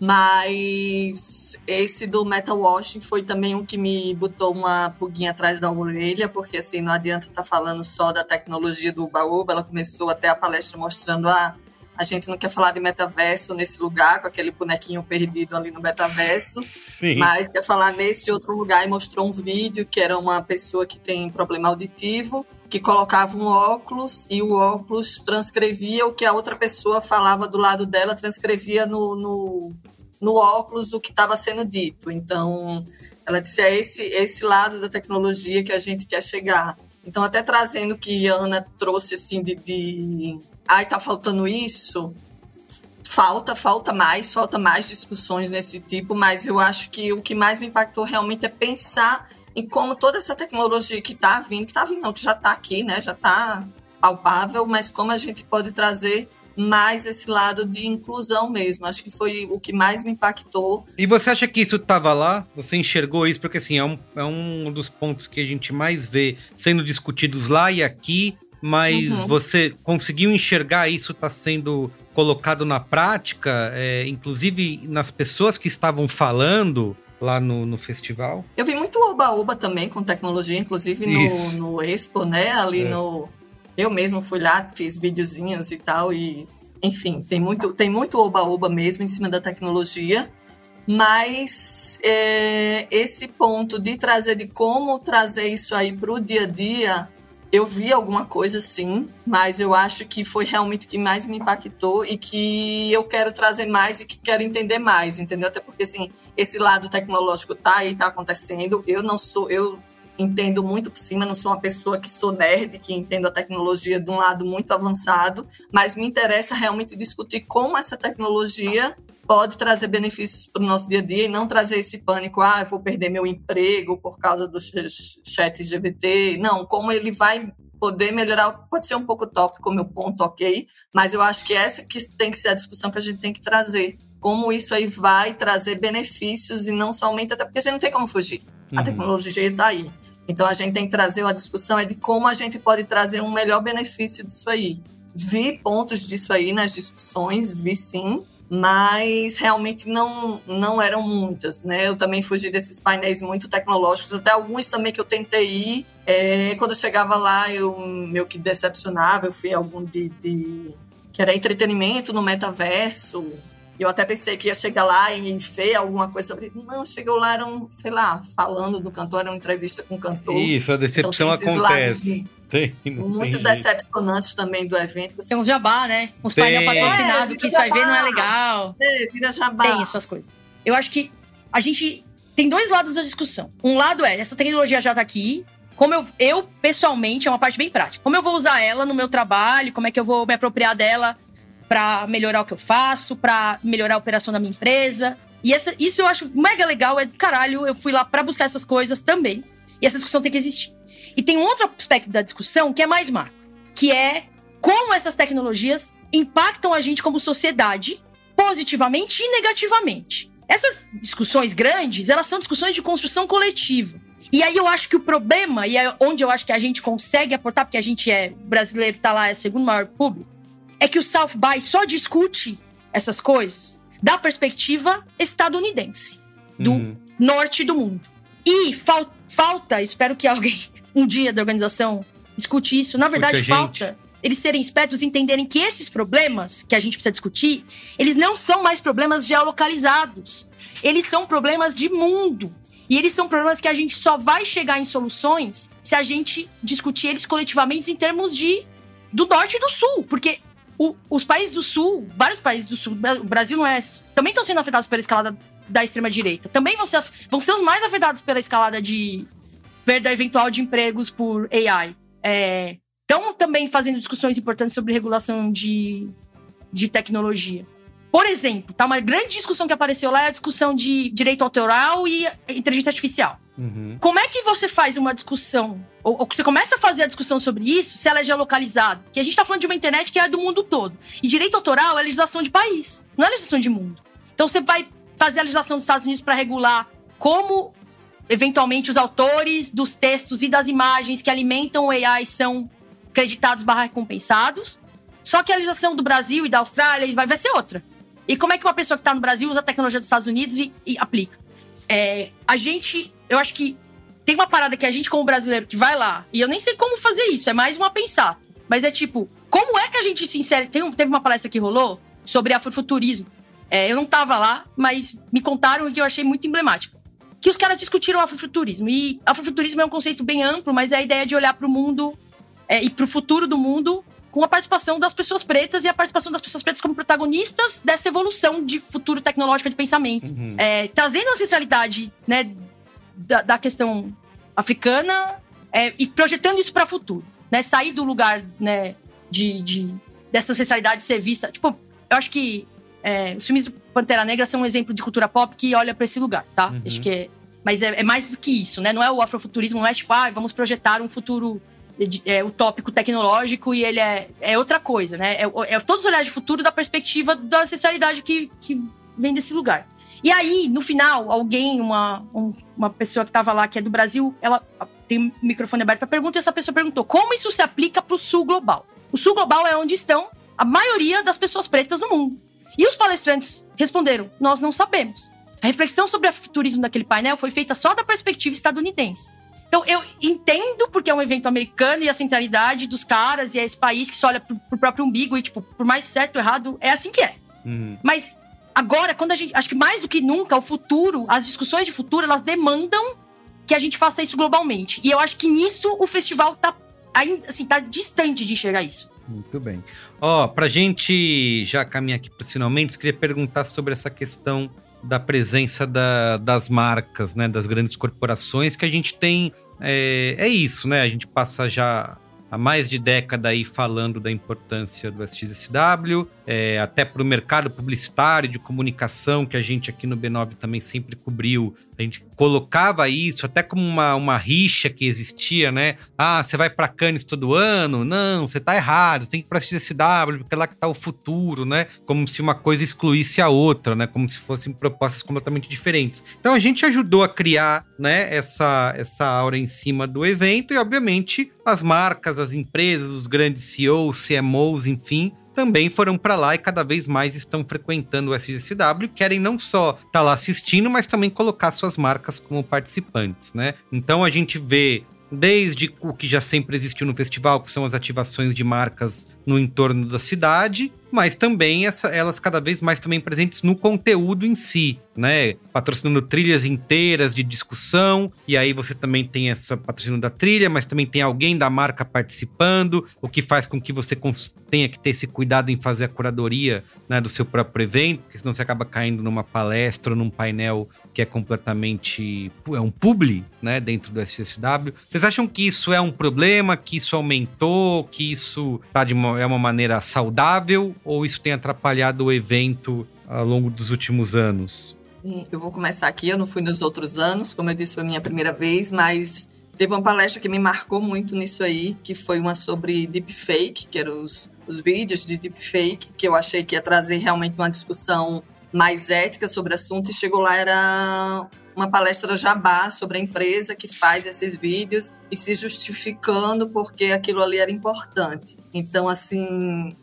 mas esse do Metal Washing foi também um que me botou uma pulguinha atrás da orelha, porque assim, não adianta estar tá falando só da tecnologia do Baoba, ela começou até a palestra mostrando a ah, a gente não quer falar de metaverso nesse lugar, com aquele bonequinho perdido ali no metaverso, Sim. mas quer falar nesse outro lugar e mostrou um vídeo que era uma pessoa que tem problema auditivo, que colocava um óculos e o óculos transcrevia o que a outra pessoa falava do lado dela, transcrevia no, no, no óculos o que estava sendo dito. Então, ela disse: é esse, esse lado da tecnologia que a gente quer chegar. Então, até trazendo o que Ana trouxe assim de, de ai, tá faltando isso. Falta, falta mais, falta mais discussões nesse tipo, mas eu acho que o que mais me impactou realmente é pensar em como toda essa tecnologia que está vindo, que está vindo, não, que já está aqui, né, já está palpável, mas como a gente pode trazer mais esse lado de inclusão mesmo. Acho que foi o que mais me impactou. E você acha que isso estava lá? Você enxergou isso? Porque assim, é um, é um dos pontos que a gente mais vê sendo discutidos lá e aqui mas uhum. você conseguiu enxergar isso está sendo colocado na prática, é, inclusive nas pessoas que estavam falando lá no, no festival? Eu vi muito oba-oba também com tecnologia, inclusive no, no Expo, né? Ali é. no. Eu mesmo fui lá, fiz videozinhos e tal, e enfim, tem muito tem muito oba-oba mesmo em cima da tecnologia, mas é, esse ponto de trazer, de como trazer isso aí para o dia a dia, eu vi alguma coisa sim, mas eu acho que foi realmente o que mais me impactou e que eu quero trazer mais e que quero entender mais, entendeu? Até porque assim, esse lado tecnológico tá aí, tá acontecendo. Eu não sou, eu entendo muito por cima, não sou uma pessoa que sou nerd, que entendo a tecnologia de um lado muito avançado, mas me interessa realmente discutir como essa tecnologia pode trazer benefícios para o nosso dia a dia e não trazer esse pânico, ah, eu vou perder meu emprego por causa dos chats GVT. Não, como ele vai poder melhorar, pode ser um pouco tópico o meu ponto, ok, mas eu acho que essa que tem que ser a discussão que a gente tem que trazer. Como isso aí vai trazer benefícios e não somente, até porque a gente não tem como fugir. Uhum. A tecnologia está aí. Então a gente tem que trazer uma discussão é de como a gente pode trazer um melhor benefício disso aí. Vi pontos disso aí nas discussões, vi sim, mas realmente não, não eram muitas, né? Eu também fugi desses painéis muito tecnológicos, até alguns também que eu tentei ir. É, quando eu chegava lá, eu meio que decepcionava, eu fui algum de, de que era entretenimento no metaverso, eu até pensei que ia chegar lá e ver alguma coisa sobre. Não, chegou lá, eram, sei lá, falando do cantor, era uma entrevista com o cantor. Isso, a decepção então, acontece. Tem, muito tem decepcionantes também do evento. Tem uns jabá, né? Uns painéis patrocinados é, que vai ver não é legal. É, vira jabá. Tem essas coisas. Eu acho que a gente tem dois lados da discussão. Um lado é, essa tecnologia já tá aqui, como eu, eu, pessoalmente, é uma parte bem prática. Como eu vou usar ela no meu trabalho, como é que eu vou me apropriar dela para melhorar o que eu faço, para melhorar a operação da minha empresa. E essa, isso eu acho mega legal, é caralho, eu fui lá para buscar essas coisas também. E essa discussão tem que existir. E tem um outro aspecto da discussão que é mais macro, que é como essas tecnologias impactam a gente como sociedade positivamente e negativamente. Essas discussões grandes, elas são discussões de construção coletiva. E aí eu acho que o problema, e é onde eu acho que a gente consegue aportar, porque a gente é brasileiro, tá lá, é o segundo maior público, é que o South by só discute essas coisas da perspectiva estadunidense, do uhum. norte do mundo. E fal falta, espero que alguém um dia da organização escute isso. Na verdade, falta eles serem espertos e entenderem que esses problemas que a gente precisa discutir, eles não são mais problemas geolocalizados. Eles são problemas de mundo. E eles são problemas que a gente só vai chegar em soluções se a gente discutir eles coletivamente em termos de do norte e do sul. Porque o, os países do sul, vários países do sul, o Brasil não é. Também estão sendo afetados pela escalada da extrema-direita. Também vão ser, vão ser os mais afetados pela escalada de perda eventual de empregos por AI. Estão é, também fazendo discussões importantes sobre regulação de, de tecnologia. Por exemplo, tá uma grande discussão que apareceu lá é a discussão de direito autoral e inteligência artificial. Uhum. Como é que você faz uma discussão, ou, ou você começa a fazer a discussão sobre isso, se ela é geolocalizada? Que a gente tá falando de uma internet que é do mundo todo. E direito autoral é legislação de país, não é legislação de mundo. Então você vai fazer a legislação dos Estados Unidos para regular como, eventualmente, os autores dos textos e das imagens que alimentam o AI são creditados barra recompensados. Só que a legislação do Brasil e da Austrália vai, vai ser outra. E como é que uma pessoa que está no Brasil usa a tecnologia dos Estados Unidos e, e aplica? É, a gente eu acho que tem uma parada que a gente, como brasileiro, que vai lá, e eu nem sei como fazer isso, é mais uma pensar. Mas é tipo, como é que a gente se insere? Tem, teve uma palestra que rolou sobre afrofuturismo. É, eu não tava lá, mas me contaram e que eu achei muito emblemático. Que os caras discutiram afrofuturismo. E afrofuturismo é um conceito bem amplo, mas é a ideia de olhar para o mundo é, e para o futuro do mundo com a participação das pessoas pretas e a participação das pessoas pretas como protagonistas dessa evolução de futuro tecnológico de pensamento. Uhum. É, trazendo a ancestralidade né, da, da questão africana é, e projetando isso para o futuro, né? Sair do lugar, né, de, de dessa ancestralidade ser vista. Tipo, eu acho que é, os filmes do Pantera Negra são um exemplo de cultura pop que olha para esse lugar, tá? Uhum. Acho que é, mas é, é, mais do que isso, né? Não é o afrofuturismo, não é tipo, ah, vamos projetar um futuro é, utópico tecnológico e ele é, é outra coisa, né? É, é todos os olhares de futuro da perspectiva da ancestralidade que, que vem desse lugar. E aí, no final, alguém, uma, um, uma pessoa que estava lá, que é do Brasil, ela tem o microfone aberto para pergunta, e essa pessoa perguntou: como isso se aplica para o sul global? O sul global é onde estão a maioria das pessoas pretas no mundo. E os palestrantes responderam: nós não sabemos. A reflexão sobre o futurismo daquele painel foi feita só da perspectiva estadunidense. Então eu entendo porque é um evento americano e a centralidade dos caras e é esse país que só olha pro, pro próprio umbigo e, tipo, por mais certo ou errado, é assim que é. Uhum. Mas agora, quando a gente. Acho que mais do que nunca, o futuro, as discussões de futuro, elas demandam que a gente faça isso globalmente. E eu acho que nisso o festival tá assim, tá distante de enxergar isso. Muito bem. Ó, pra gente já caminhar aqui para finalmente, queria perguntar sobre essa questão da presença da- das marcas, né, das grandes corporações, que a gente tem. É, é isso, né? A gente passa já há mais de década aí falando da importância do SXSW, é, até para o mercado publicitário de comunicação, que a gente aqui no B9 também sempre cobriu. A gente colocava isso até como uma, uma rixa que existia, né? Ah, você vai para Cannes todo ano? Não, você tá errado, você tem que ir para SXSW, porque é lá que tá o futuro, né? Como se uma coisa excluísse a outra, né? Como se fossem propostas completamente diferentes. Então a gente ajudou a criar, né, essa, essa aura em cima do evento e, obviamente, as marcas, as empresas, os grandes CEOs, CMOs, enfim, também foram para lá e cada vez mais estão frequentando o SGCW, querem não só estar tá lá assistindo, mas também colocar suas marcas como participantes, né? Então a gente vê desde o que já sempre existiu no festival, que são as ativações de marcas no entorno da cidade, mas também essa, elas cada vez mais também presentes no conteúdo em si, né? Patrocinando trilhas inteiras de discussão, e aí você também tem essa patrocínio da trilha, mas também tem alguém da marca participando, o que faz com que você tenha que ter esse cuidado em fazer a curadoria né, do seu próprio evento, porque senão você acaba caindo numa palestra num painel que é completamente. é um publi, né, dentro do SSW. Vocês acham que isso é um problema, que isso aumentou, que isso tá de uma, é uma maneira saudável, ou isso tem atrapalhado o evento ao longo dos últimos anos? Eu vou começar aqui, eu não fui nos outros anos, como eu disse, foi minha primeira vez, mas teve uma palestra que me marcou muito nisso aí, que foi uma sobre deepfake, que eram os, os vídeos de deepfake, que eu achei que ia trazer realmente uma discussão mais ética sobre o assunto, e chegou lá, era uma palestra jabá sobre a empresa que faz esses vídeos e se justificando porque aquilo ali era importante. Então, assim,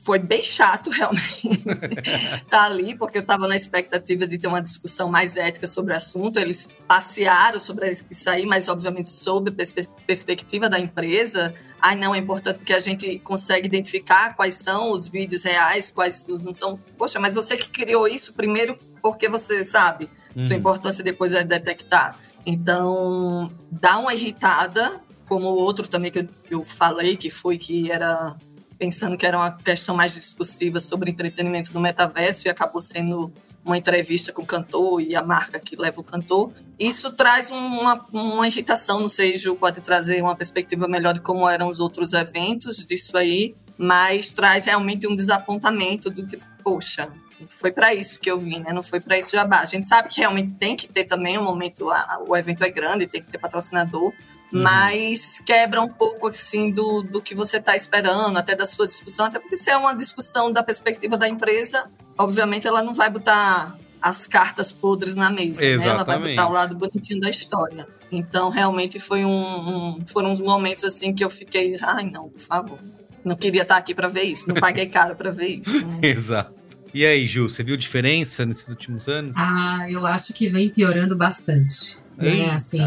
foi bem chato realmente estar tá ali, porque eu estava na expectativa de ter uma discussão mais ética sobre o assunto. Eles passearam sobre isso aí, mas obviamente sob a perspectiva da empresa. Ai, não, é importante porque a gente consegue identificar quais são os vídeos reais, quais não são. Poxa, mas você que criou isso primeiro, porque você sabe uhum. sua importância depois é detectar. Então, dá uma irritada, como o outro também que eu, eu falei, que foi que era pensando que era uma questão mais discursiva sobre entretenimento no metaverso e acabou sendo uma entrevista com o cantor e a marca que leva o cantor. Isso traz uma, uma irritação, não sei, Ju pode trazer uma perspectiva melhor de como eram os outros eventos disso aí, mas traz realmente um desapontamento do tipo, poxa, foi para isso que eu vim, né? Não foi para isso jabá. A gente sabe que realmente tem que ter também um momento, o evento é grande, tem que ter patrocinador, Uhum. mas quebra um pouco assim do, do que você está esperando, até da sua discussão, até porque se é uma discussão da perspectiva da empresa, obviamente ela não vai botar as cartas podres na mesa, né? Ela vai botar o lado bonitinho da história. Então, realmente foi um, um, foram uns momentos assim que eu fiquei, ai não, por favor, não queria estar aqui para ver isso, não paguei caro para ver isso. Né? Exato. E aí, Ju, você viu diferença nesses últimos anos? Ah, eu acho que vem piorando bastante. Né? Assim,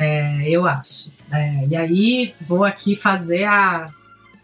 é, eu acho. É, e aí vou aqui fazer a,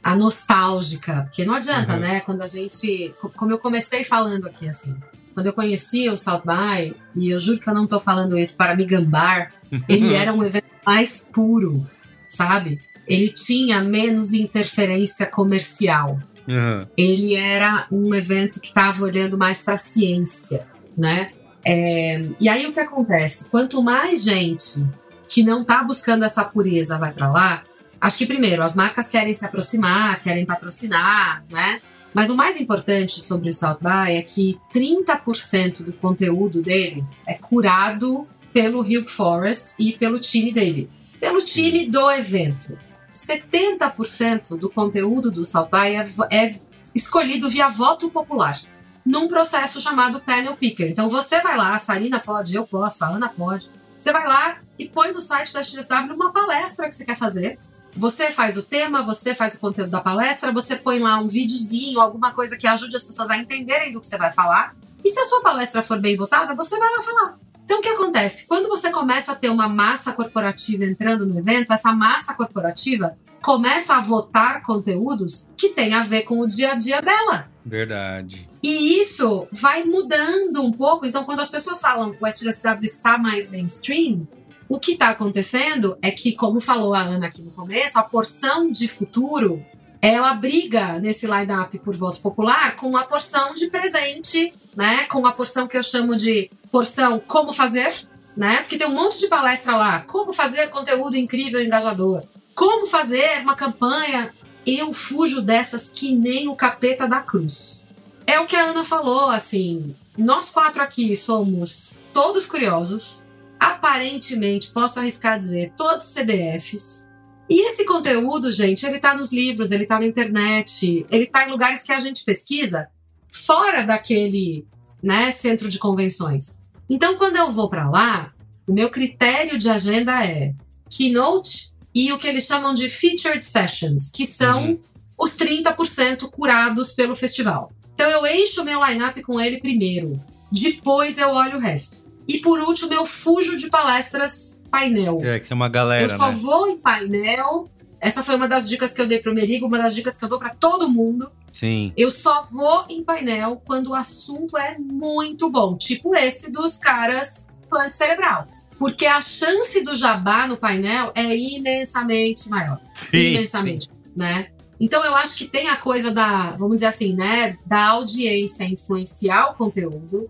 a nostálgica, porque não adianta, uhum. né? Quando a gente. Como eu comecei falando aqui, assim, quando eu conheci o South By, e eu juro que eu não tô falando isso para me gambar, ele era um evento mais puro, sabe? Ele tinha menos interferência comercial. Uhum. Ele era um evento que estava olhando mais para a ciência, né? É, e aí o que acontece? Quanto mais gente que não está buscando essa pureza vai para lá, acho que primeiro as marcas querem se aproximar, querem patrocinar, né? Mas o mais importante sobre o South By é que 30% do conteúdo dele é curado pelo Hugh Forest e pelo time dele, pelo time do evento. 70% do conteúdo do South By é, é escolhido via voto popular num processo chamado Panel Picker. Então você vai lá, a Sarina pode, eu posso, a Ana pode. Você vai lá e põe no site da XSW uma palestra que você quer fazer. Você faz o tema, você faz o conteúdo da palestra, você põe lá um videozinho, alguma coisa que ajude as pessoas a entenderem do que você vai falar. E se a sua palestra for bem votada, você vai lá falar. Então, o que acontece? Quando você começa a ter uma massa corporativa entrando no evento, essa massa corporativa começa a votar conteúdos que tem a ver com o dia a dia dela. Verdade. E isso vai mudando um pouco. Então, quando as pessoas falam que o SGSW está mais mainstream, o que está acontecendo é que, como falou a Ana aqui no começo, a porção de futuro ela briga nesse line-up por voto popular com uma porção de presente, né? Com uma porção que eu chamo de porção como fazer, né? Porque tem um monte de palestra lá. Como fazer conteúdo incrível e engajador. Como fazer uma campanha. Eu fujo dessas que nem o capeta da cruz. É o que a Ana falou, assim. Nós quatro aqui somos todos curiosos. Aparentemente, posso arriscar dizer, todos CDFs e esse conteúdo, gente, ele tá nos livros, ele tá na internet, ele tá em lugares que a gente pesquisa fora daquele, né, centro de convenções. Então, quando eu vou para lá, o meu critério de agenda é keynote e o que eles chamam de featured sessions, que são uhum. os 30% curados pelo festival. Então, eu encho o meu lineup com ele primeiro, depois eu olho o resto. E por último, eu fujo de palestras painel. É, que é uma galera. Eu só né? vou em painel. Essa foi uma das dicas que eu dei pro Merigo, uma das dicas que eu dou para todo mundo. Sim. Eu só vou em painel quando o assunto é muito bom, tipo esse dos caras plante cerebral. Porque a chance do jabá no painel é imensamente maior. Sim, imensamente, sim. né? Então eu acho que tem a coisa da, vamos dizer assim, né, da audiência influenciar o conteúdo,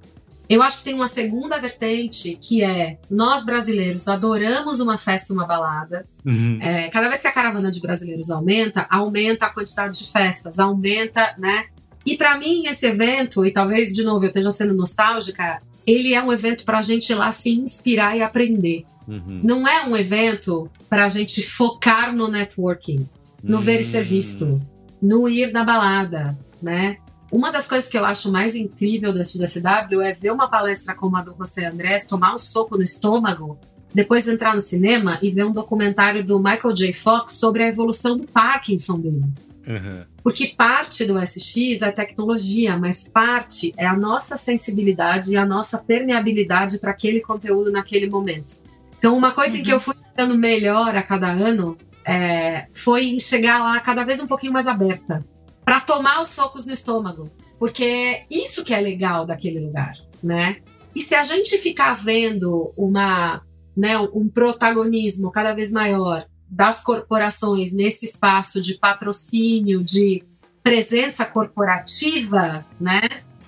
eu acho que tem uma segunda vertente que é nós brasileiros adoramos uma festa e uma balada. Uhum. É, cada vez que a caravana de brasileiros aumenta, aumenta a quantidade de festas, aumenta, né? E para mim esse evento, e talvez de novo eu esteja sendo nostálgica, ele é um evento para a gente ir lá se inspirar e aprender. Uhum. Não é um evento para a gente focar no networking, no ver e ser Hum. visto, no ir na balada, né? Uma das coisas que eu acho mais incrível do SGSW é ver uma palestra como a do José Andrés, tomar um soco no estômago, depois entrar no cinema e ver um documentário do Michael J. Fox sobre a evolução do Parkinson dele. Uhum. Porque parte do SX é tecnologia, mas parte é a nossa sensibilidade e a nossa permeabilidade para aquele conteúdo naquele momento. Então, uma coisa em que eu fui ficando melhor a cada ano é, foi chegar lá cada vez um pouquinho mais aberta para tomar os socos no estômago, porque isso que é legal daquele lugar, né? E se a gente ficar vendo uma, né, um protagonismo cada vez maior das corporações nesse espaço de patrocínio, de presença corporativa, né?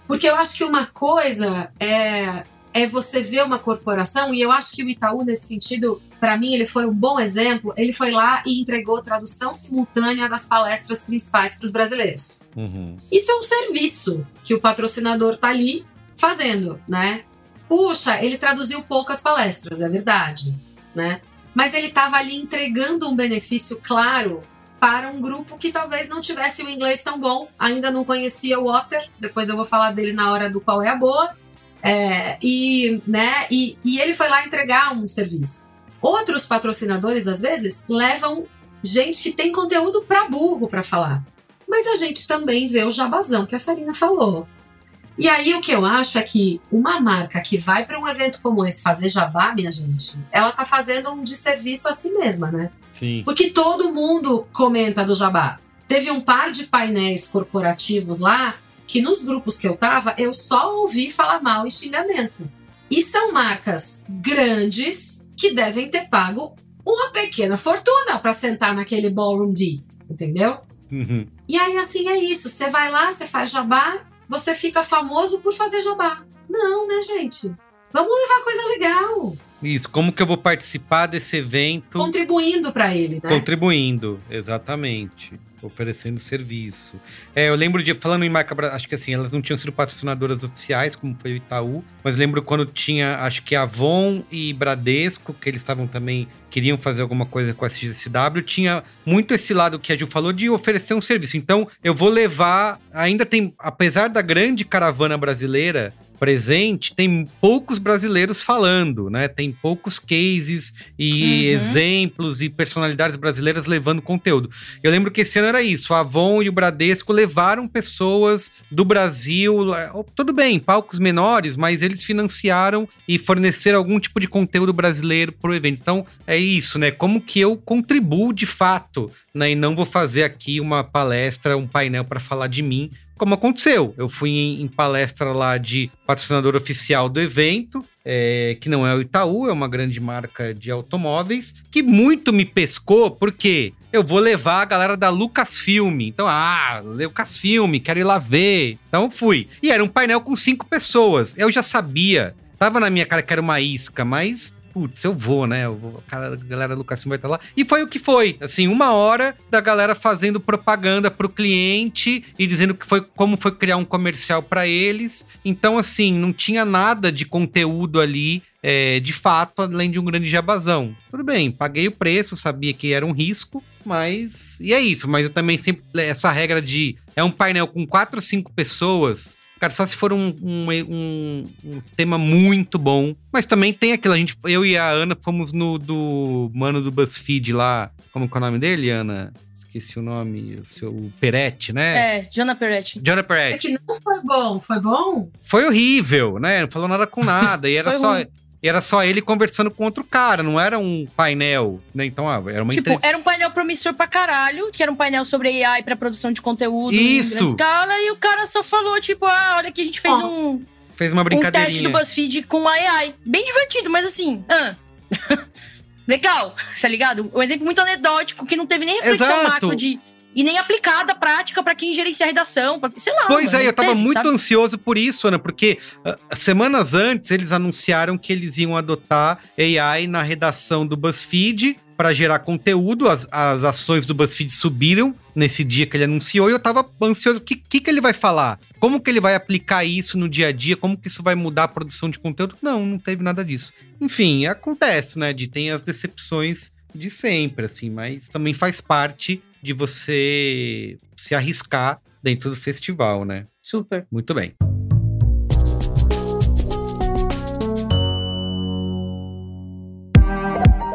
Porque eu acho que uma coisa é, é você ver uma corporação, e eu acho que o Itaú, nesse sentido, para mim, ele foi um bom exemplo. Ele foi lá e entregou tradução simultânea das palestras principais para os brasileiros. Uhum. Isso é um serviço que o patrocinador tá ali fazendo, né? Puxa, ele traduziu poucas palestras, é verdade, né? Mas ele estava ali entregando um benefício claro para um grupo que talvez não tivesse o inglês tão bom, ainda não conhecia o Otter, depois eu vou falar dele na hora do qual é a boa, é, e, né, e, e ele foi lá entregar um serviço. Outros patrocinadores, às vezes, levam gente que tem conteúdo para burro para falar. Mas a gente também vê o jabazão que a Sarina falou. E aí o que eu acho é que uma marca que vai para um evento como esse fazer jabá, minha gente, ela tá fazendo um desserviço a si mesma, né? Sim. Porque todo mundo comenta do jabá. Teve um par de painéis corporativos lá que nos grupos que eu tava, eu só ouvi falar mal e xingamento. E são marcas grandes que devem ter pago uma pequena fortuna para sentar naquele ballroom D, entendeu? Uhum. E aí, assim, é isso. Você vai lá, você faz jabá, você fica famoso por fazer jabá. Não, né, gente? Vamos levar coisa legal. Isso, como que eu vou participar desse evento? Contribuindo para ele, né? Contribuindo, exatamente. Oferecendo serviço. É, eu lembro de, falando em marca, acho que assim, elas não tinham sido patrocinadoras oficiais, como foi o Itaú, mas lembro quando tinha, acho que Avon e Bradesco, que eles estavam também, queriam fazer alguma coisa com a SGSW, tinha muito esse lado que a Ju falou de oferecer um serviço. Então, eu vou levar, ainda tem, apesar da grande caravana brasileira, presente, tem poucos brasileiros falando, né? Tem poucos cases e Uhum. exemplos e personalidades brasileiras levando conteúdo. Eu lembro que esse ano era isso, a Avon e o Bradesco levaram pessoas do Brasil, lá- tudo bem, palcos menores, mas eles financiaram e forneceram algum tipo de conteúdo brasileiro pro evento. Então, é isso, né? Como que eu contribuo de fato, né? E não vou fazer aqui uma palestra, um painel para falar de mim, como aconteceu. Eu fui em, em palestra lá de patrocinador oficial do evento, é, que não é o Itaú, é uma grande marca de automóveis, que muito me pescou, porque eu vou levar a galera da Lucasfilm. Então, ah, Lucasfilm, quero ir lá ver. Então fui. E era um painel com cinco pessoas. Eu já sabia, tava na minha cara que era uma isca, mas putz, eu vou, né? Eu vou, cara- a galera do Lucasfilm vai estar lá. E foi o que foi. Assim, uma hora da galera fazendo propaganda pro cliente e dizendo que foi como foi criar um comercial para eles. Então, assim, não tinha nada de conteúdo ali. é, de fato, além de um grande jabazão. Tudo bem, paguei o preço, sabia que era um risco, mas. E é isso, mas eu também sempre. Essa regra de. É um painel com quatro ou cinco pessoas. Cara, só se for um, um, um- um tema muito bom. Mas também tem aquilo, a gente, eu e a Ana fomos no do mano do BuzzFeed lá. Como que é o nome dele, Ana? Esqueci o nome, o seu Peretti, né? É, Jana Peretti. Jonah É Peretti. que não foi bom, foi bom? Foi horrível, né? Não falou nada com nada. E era só. ruim. E era só ele conversando com outro cara, não era um painel, né? Então, ah, era uma Tipo, entrevista. era um painel promissor pra caralho, que era um painel sobre AI pra produção de conteúdo Isso. em grande escala, e o cara só falou, tipo, ah, olha que a gente fez Ó, um, Fez uma um teste do BuzzFeed com AI. Bem divertido, mas assim, ah. legal, tá ligado? Um exemplo muito anedótico, que não teve nem reflexão Exato. macro de... E nem aplicada prática pra quem gerencia a redação, pra, sei lá. Pois mano, é, eu tava teve, muito sabe? ansioso por isso, Ana, porque ah, semanas antes eles anunciaram que eles iam adotar AI na redação do BuzzFeed para gerar conteúdo. As, as ações do BuzzFeed subiram nesse dia que ele anunciou e eu tava ansioso. O que, que, que ele vai falar? Como que ele vai aplicar isso no dia a dia? Como que isso vai mudar a produção de conteúdo? Não, não teve nada disso. Enfim, acontece, né? De tem as decepções de sempre, assim, mas também faz parte de você se arriscar dentro do festival, né? Super. Muito bem.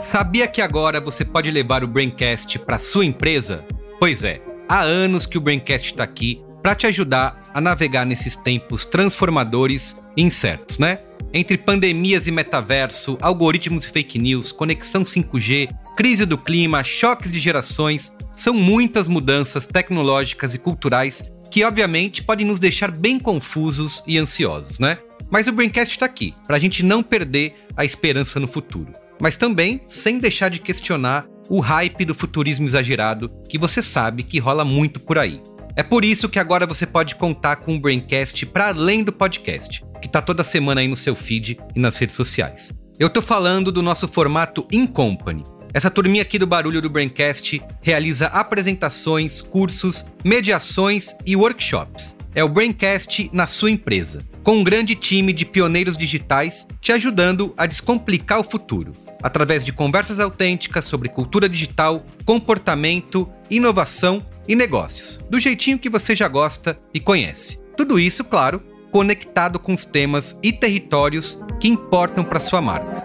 Sabia que agora você pode levar o Braincast para sua empresa? Pois é, há anos que o Braincast está aqui para te ajudar a navegar nesses tempos transformadores e incertos, né? Entre pandemias e metaverso, algoritmos e fake news, conexão 5G, crise do clima, choques de gerações, são muitas mudanças tecnológicas e culturais que obviamente podem nos deixar bem confusos e ansiosos, né? Mas o Braincast está aqui, para a gente não perder a esperança no futuro. Mas também sem deixar de questionar o hype do futurismo exagerado que você sabe que rola muito por aí. É por isso que agora você pode contar com o Braincast para além do podcast, que tá toda semana aí no seu feed e nas redes sociais. Eu tô falando do nosso formato In Company. Essa turminha aqui do Barulho do Braincast realiza apresentações, cursos, mediações e workshops. É o Braincast na sua empresa, com um grande time de pioneiros digitais te ajudando a descomplicar o futuro, através de conversas autênticas sobre cultura digital, comportamento, inovação e negócios, do jeitinho que você já gosta e conhece. Tudo isso, claro, conectado com os temas e territórios que importam para sua marca.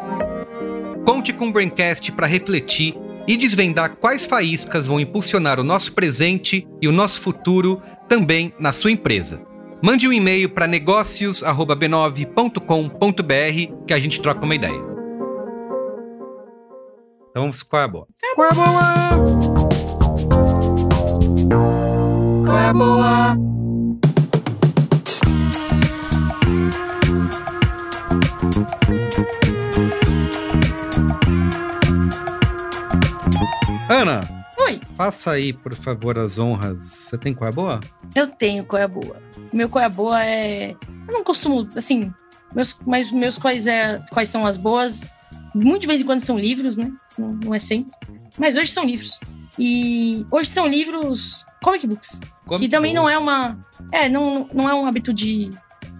Conte com o Braincast para refletir e desvendar quais faíscas vão impulsionar o nosso presente e o nosso futuro também na sua empresa. Mande um e-mail para negócios@b9.com.br que a gente troca uma ideia. Então vamos é a boa? Qual é a boa? É boa? Ana, Oi, faça aí, por favor, as honras. Você tem qual é a boa? eu tenho qual é a boa. Meu qual é a boa é. Eu não costumo, assim. Meus, mas meus quais, é, quais são as boas. Muito de vez em quando são livros, né? Não, não é sempre. Mas hoje são livros. E hoje são livros comic books. Que também não é uma. É, não, não é um hábito de.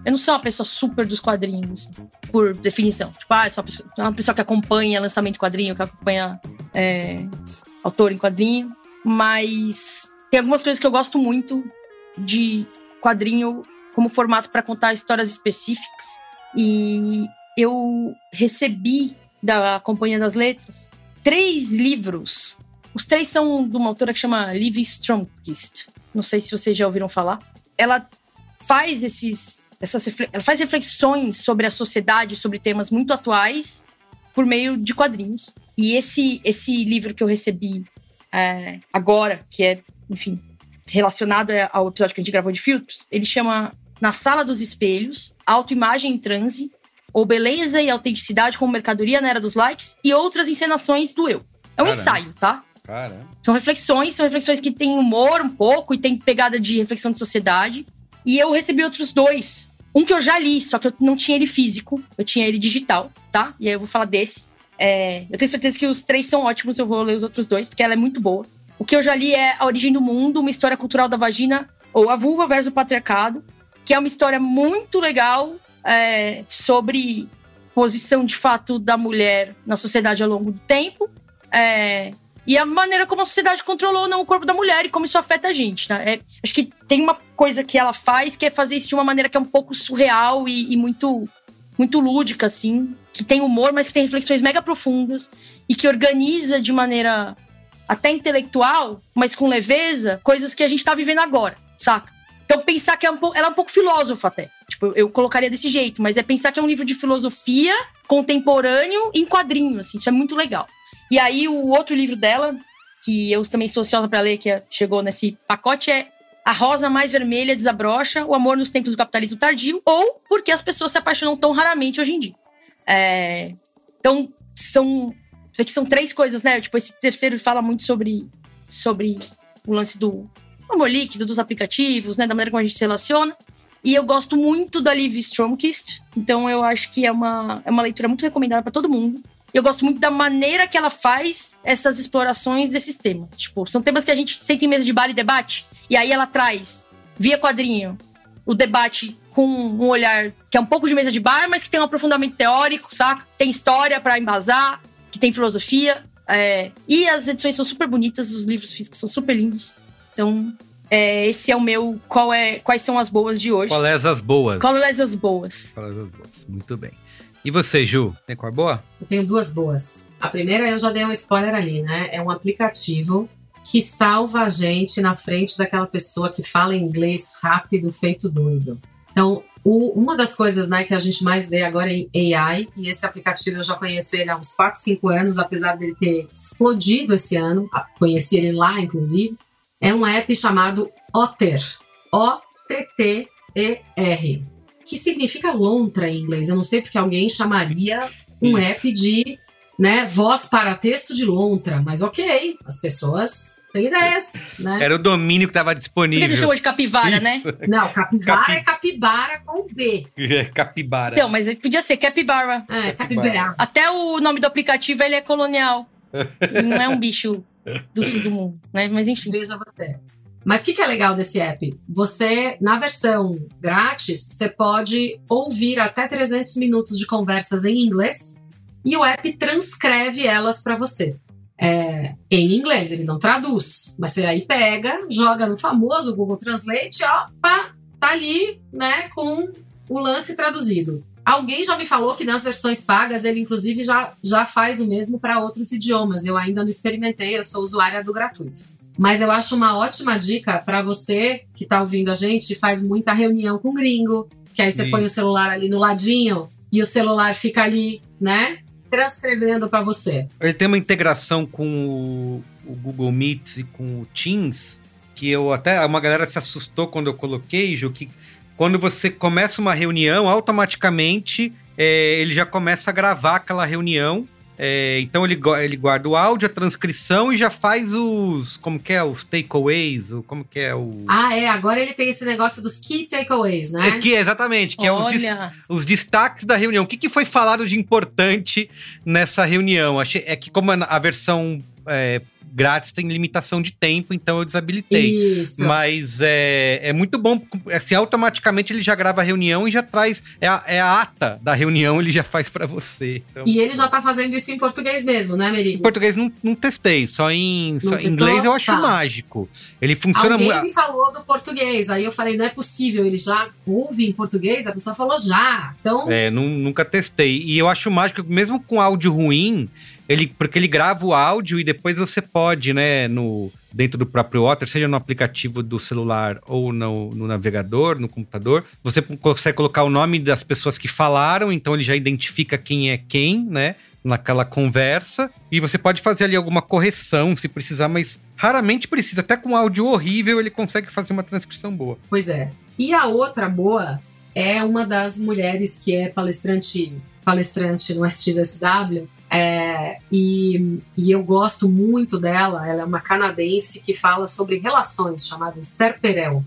Eu não sou uma pessoa super dos quadrinhos, assim, por definição. Tipo, ah, eu sou uma pessoa, uma pessoa que acompanha lançamento de quadrinho, que acompanha é, autor em quadrinho. Mas tem algumas coisas que eu gosto muito de quadrinho como formato para contar histórias específicas. E eu recebi da Companhia das Letras três livros. Os três são de uma autora que chama Liv Stromkist. Não sei se vocês já ouviram falar. Ela faz esses, essas, ela faz reflexões sobre a sociedade, sobre temas muito atuais, por meio de quadrinhos. E esse, esse livro que eu recebi é, agora, que é, enfim, relacionado ao episódio que a gente gravou de filtros, ele chama Na Sala dos Espelhos, Autoimagem em Transe, ou Beleza e Autenticidade como Mercadoria na Era dos Likes, e outras encenações do eu. É um Caramba. ensaio, tá? Caramba. São reflexões, são reflexões que têm humor um pouco e tem pegada de reflexão de sociedade. E eu recebi outros dois. Um que eu já li, só que eu não tinha ele físico, eu tinha ele digital, tá? E aí eu vou falar desse. É, eu tenho certeza que os três são ótimos, eu vou ler os outros dois, porque ela é muito boa. O que eu já li é A Origem do Mundo, uma história cultural da vagina, ou A Vulva versus o Patriarcado, que é uma história muito legal é, sobre posição de fato da mulher na sociedade ao longo do tempo. É, e a maneira como a sociedade controlou não, o corpo da mulher e como isso afeta a gente. Né? É, acho que tem uma coisa que ela faz que é fazer isso de uma maneira que é um pouco surreal e, e muito, muito lúdica, assim, que tem humor, mas que tem reflexões mega profundas e que organiza de maneira até intelectual, mas com leveza, coisas que a gente tá vivendo agora, saca? Então pensar que é um pouco, ela é um pouco filósofa até. Tipo, eu colocaria desse jeito, mas é pensar que é um livro de filosofia contemporâneo em quadrinho, assim, isso é muito legal. E aí o outro livro dela, que eu também sou ansiosa para ler, que é, chegou nesse pacote, é A Rosa Mais Vermelha Desabrocha, O Amor nos Tempos do Capitalismo Tardio, ou Porque as Pessoas se Apaixonam Tão Raramente Hoje em Dia. É, então, são que são três coisas, né? Tipo, esse terceiro fala muito sobre, sobre o lance do amor líquido, dos aplicativos, né? Da maneira como a gente se relaciona. E eu gosto muito da Liv Stromkist, então eu acho que é uma, é uma leitura muito recomendada para todo mundo. Eu gosto muito da maneira que ela faz essas explorações desses temas. Tipo, são temas que a gente senta em mesa de bar e debate, e aí ela traz, via quadrinho, o debate com um olhar que é um pouco de mesa de bar, mas que tem um aprofundamento teórico, saca? Tem história para embasar, que tem filosofia. É, e as edições são super bonitas, os livros físicos são super lindos. Então, é, esse é o meu. Qual é, quais são as boas de hoje? Qual é as boas? Qual é as boas? Qual é as boas? Muito bem. E você, Ju, tem qual boa? Eu tenho duas boas. A primeira eu já dei um spoiler ali, né? É um aplicativo que salva a gente na frente daquela pessoa que fala inglês rápido, feito doido. Então, o, uma das coisas né, que a gente mais vê agora é AI, e esse aplicativo eu já conheço ele há uns 4, 5 anos, apesar dele ter explodido esse ano, conheci ele lá, inclusive, é um app chamado Otter, O-T-T-E-R, que significa lontra em inglês. Eu não sei porque alguém chamaria um Isso. app de né, voz para texto de lontra, mas ok, as pessoas tem ideias, né? Era o domínio que estava disponível. Por que ele chamou de capivara, né? Isso. né? Não, capivara Capi... é capibara com B. É, capibara. Não, mas podia ser capibara. É, capibara. Até o nome do aplicativo, ele é colonial. não é um bicho do sul do mundo, né? Mas enfim. Veja você. Mas o que, que, é legal desse app? Você, na versão grátis, você pode ouvir até 300 minutos de conversas em inglês e o app transcreve elas para você é, em inglês, ele não traduz. Mas você aí pega, joga no famoso Google Translate, ó, tá ali, né, com o lance traduzido. Alguém já me falou que nas versões pagas ele, inclusive, já, já faz o mesmo para outros idiomas. Eu ainda não experimentei, eu sou usuária do gratuito. Mas eu acho uma ótima dica para você que está ouvindo a gente, faz muita reunião com gringo, que aí você Sim. põe o celular ali no ladinho e o celular fica ali, né? transcrevendo para você. Ele tem uma integração com o, o, Google Meet e com o Teams, que eu até. Uma galera se assustou quando eu coloquei, Ju, que quando você começa uma reunião, automaticamente é, ele já começa a gravar aquela reunião é, então ele, ele guarda o áudio, a transcrição e já faz os. Como que é? Os takeaways? Como que é o. Ah, é. Agora ele tem esse negócio dos key takeaways, né? É que, exatamente, que Olha. é os, os destaques da reunião. O que, que foi falado de importante nessa reunião? Achei, é que, como a versão é, grátis tem limitação de tempo, então eu desabilitei. Isso. Mas é, é muito bom, assim, automaticamente ele já grava a reunião e já traz, é a, é a ata da reunião, ele já faz para você. Então, E ele já tá fazendo isso em português mesmo, né, em Merigo? português não, não testei, só em, só em inglês eu acho Tá. mágico. Ele funciona Alguém muito. me falou do português, aí eu falei, não é possível, ele já ouve em português? A pessoa falou já. Então, É, nu- nunca testei. E eu acho mágico, mesmo com áudio ruim, ele, porque ele grava o áudio e depois você pode, né, no, dentro do próprio Otter, seja no aplicativo do celular ou no, no navegador, no computador, você consegue colocar o nome das pessoas que falaram, então ele já identifica quem é quem, né? Naquela conversa, e você pode fazer ali alguma correção se precisar, mas raramente precisa. Até com áudio horrível ele consegue fazer uma transcrição boa. pois é. E a outra boa é uma das mulheres que é palestrante, palestrante no SXSW, é, e, e eu gosto muito dela. Ela é uma canadense que fala sobre relações, chamada Esther Perel.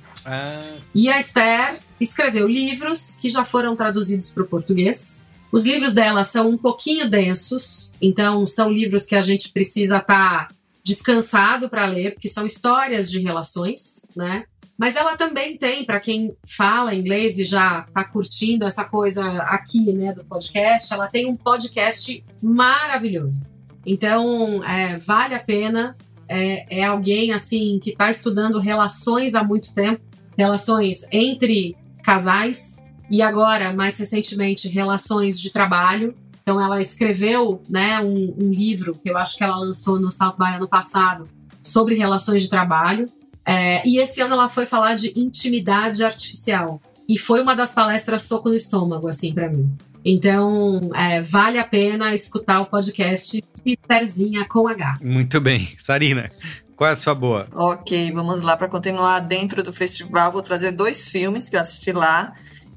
E a Esther escreveu livros que já foram traduzidos para o português. Os livros dela são um pouquinho densos, então são livros que a gente precisa estar descansado para ler, porque são histórias de relações, né? Mas ela também tem, para quem fala inglês e já está curtindo essa coisa aqui, né, do podcast, ela tem um podcast maravilhoso. Então, é, vale a pena. É, é alguém, assim, que está estudando relações há muito tempo, relações entre casais e agora, mais recentemente, relações de trabalho. Então, ela escreveu né, um, um livro que eu acho que ela lançou no South by ano passado sobre relações de trabalho. É, e esse ano ela foi falar de intimidade artificial. E foi uma das palestras soco no estômago, assim, para mim. Então, é, vale a pena escutar o podcast Estherzinha com H. Muito bem. Sarina, qual é a sua boa? Ok, vamos lá para continuar dentro do festival. Vou trazer dois filmes que eu assisti lá,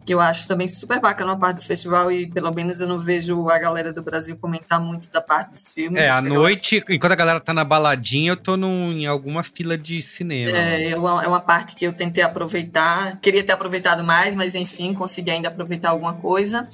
que eu acho também super bacana a parte do festival e pelo menos eu não vejo a galera do Brasil comentar muito da parte dos filmes. É, à noite, enquanto a galera tá na baladinha, eu tô num- em alguma fila de cinema. É, é uma, é uma parte que eu tentei aproveitar. Queria ter aproveitado mais, mas enfim, consegui ainda aproveitar alguma coisa.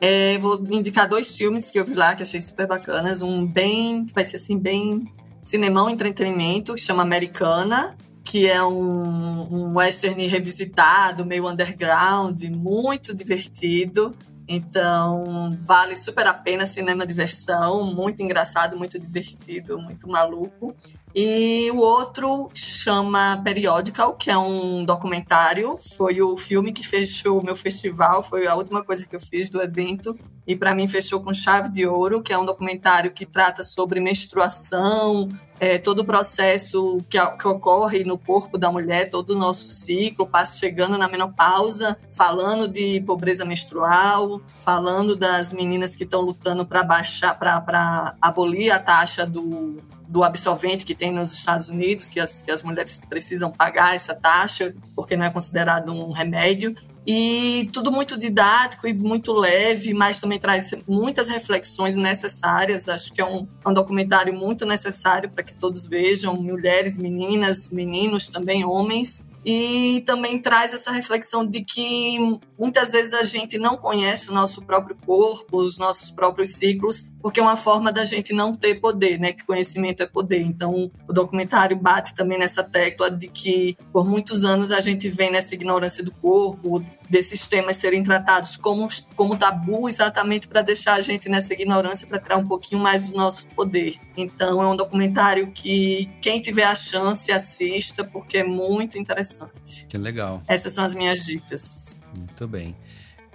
É, vou indicar dois filmes que eu vi lá que achei super bacanas. Um bem, que vai ser assim, bem cinemão, entretenimento, que chama Americana, que é um, um western revisitado, meio underground, muito divertido. Então, vale super a pena, cinema diversão, muito engraçado, muito divertido, muito maluco. E o outro chama Periodical, que é um documentário. Foi o filme que fechou o meu festival, foi a última coisa que eu fiz do evento. E para mim fechou com chave de ouro, que é um documentário que trata sobre menstruação, é, todo o processo que, que ocorre no corpo da mulher, todo o nosso ciclo, passa chegando na menopausa, falando de pobreza menstrual, falando das meninas que estão lutando para baixar, para abolir a taxa do, do absolvente que tem nos Estados Unidos, que as, que as mulheres precisam pagar essa taxa, porque não é considerado um remédio. E tudo muito didático e muito leve, mas também traz muitas reflexões necessárias. Acho que é um, é um documentário muito necessário para que todos vejam, mulheres, meninas, meninos, também homens. E também traz essa reflexão de que muitas vezes a gente não conhece o nosso próprio corpo, os nossos próprios ciclos, porque é uma forma da gente não ter poder, né? Que conhecimento é poder. Então, o documentário bate também nessa tecla de que por muitos anos a gente vem nessa ignorância do corpo, desses temas serem tratados como, como tabu, exatamente para deixar a gente nessa ignorância, para tirar um pouquinho mais do nosso poder. Então, é um documentário que quem tiver a chance assista, porque é muito interessante. Que legal. Essas são as minhas dicas. Muito bem.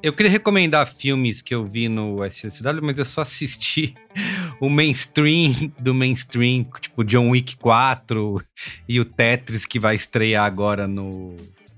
Eu queria recomendar filmes que eu vi no SSW, mas eu só assisti o mainstream do mainstream, tipo John Wick 4 e o Tetris que vai estrear agora no,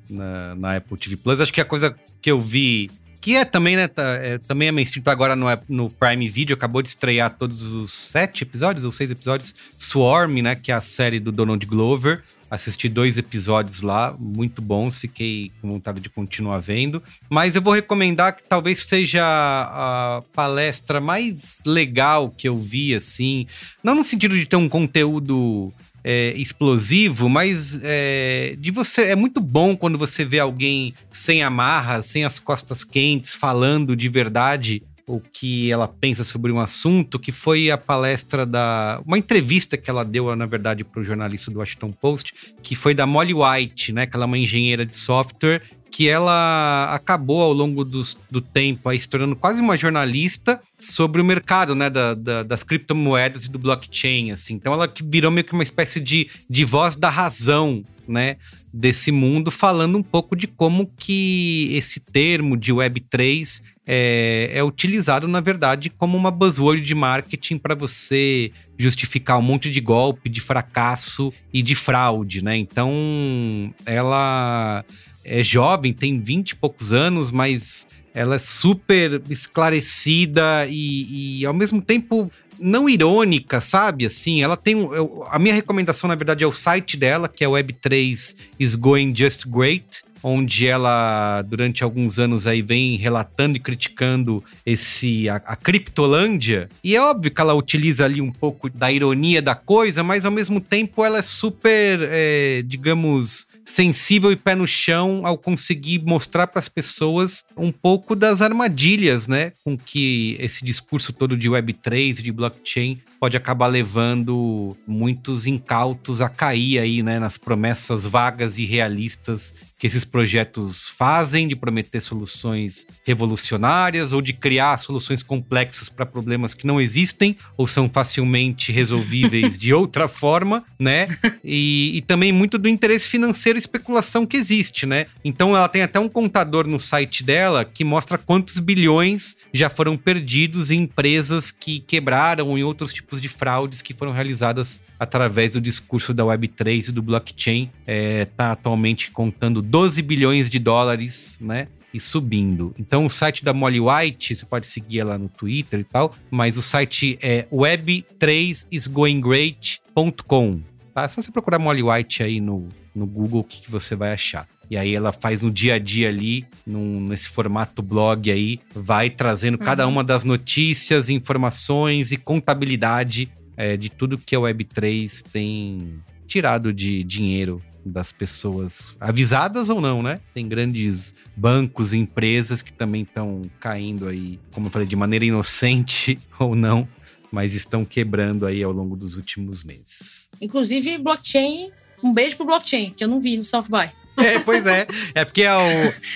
na, na Apple TV Plus. Acho que a coisa que eu vi, que é também, né, tá, é, também é mainstream, tá agora no, no Prime Video, acabou de estrear todos os sete episódios, ou seis episódios, Swarm, né, que é a série do Donald Glover. Assisti dois episódios lá, muito bons, fiquei com vontade de continuar vendo. Mas eu vou recomendar que talvez seja a palestra mais legal que eu vi, assim. Não no sentido de ter um conteúdo é, explosivo, mas é, de você. É muito bom quando você vê alguém sem amarras, sem as costas quentes, falando de verdade o que ela pensa sobre um assunto, que foi a palestra da. Uma entrevista que ela deu, na verdade, para o jornalista do Washington Post, que foi da Molly White, né? Que ela é uma engenheira de software que ela acabou ao longo dos, do tempo aí se tornando quase uma jornalista sobre o mercado, né, da, da, das criptomoedas e do blockchain, assim. Então ela virou meio que uma espécie de, de voz da razão, né, desse mundo, falando um pouco de como que esse termo de Web3 é, é utilizado, na verdade, como uma buzzword de marketing para você justificar um monte de golpe, de fracasso e de fraude, né? Então, ela é jovem, tem 20 e poucos anos, mas ela é super esclarecida e, e, ao mesmo tempo não irônica, sabe? Assim, ela tem um, eu, a minha recomendação na verdade é o site dela, que é Web3 is going just great, onde ela durante alguns anos aí vem relatando e criticando esse a, a criptolândia. E é óbvio que ela utiliza ali um pouco da ironia da coisa, mas ao mesmo tempo ela é super, é, digamos, sensível e pé no chão ao conseguir mostrar para as pessoas um pouco das armadilhas, né, com que esse discurso todo de Web3 de blockchain pode acabar levando muitos incautos a cair aí, né, nas promessas vagas e realistas que esses projetos fazem de prometer soluções revolucionárias ou de criar soluções complexas para problemas que não existem ou são facilmente resolvíveis de outra forma, né? E, e, também muito do interesse financeiro e especulação que existe, né? Então ela tem até um contador no site dela que mostra quantos bilhões já foram perdidos em empresas que quebraram ou em outros tipos de fraudes que foram realizadas através do discurso da Web3 e do blockchain, está é, tá atualmente contando 12 bilhões de dólares, né? E subindo. Então, o site da Molly White, você pode seguir ela no Twitter e tal, mas o site é web3isgoinggreat.com. Tá? Se você procurar Molly White aí no, no Google, o que, que você vai achar? E aí ela faz no dia a dia ali, num, nesse formato blog aí, vai trazendo uhum. cada uma das notícias, informações e contabilidade é, de tudo que a Web3 tem tirado de dinheiro das pessoas, avisadas ou não, né? Tem grandes bancos e empresas que também estão caindo aí, como eu falei, de maneira inocente ou não, mas estão quebrando aí ao longo dos últimos meses. Inclusive, blockchain, um beijo pro blockchain, que eu não vi no South by. É, pois é. É porque a,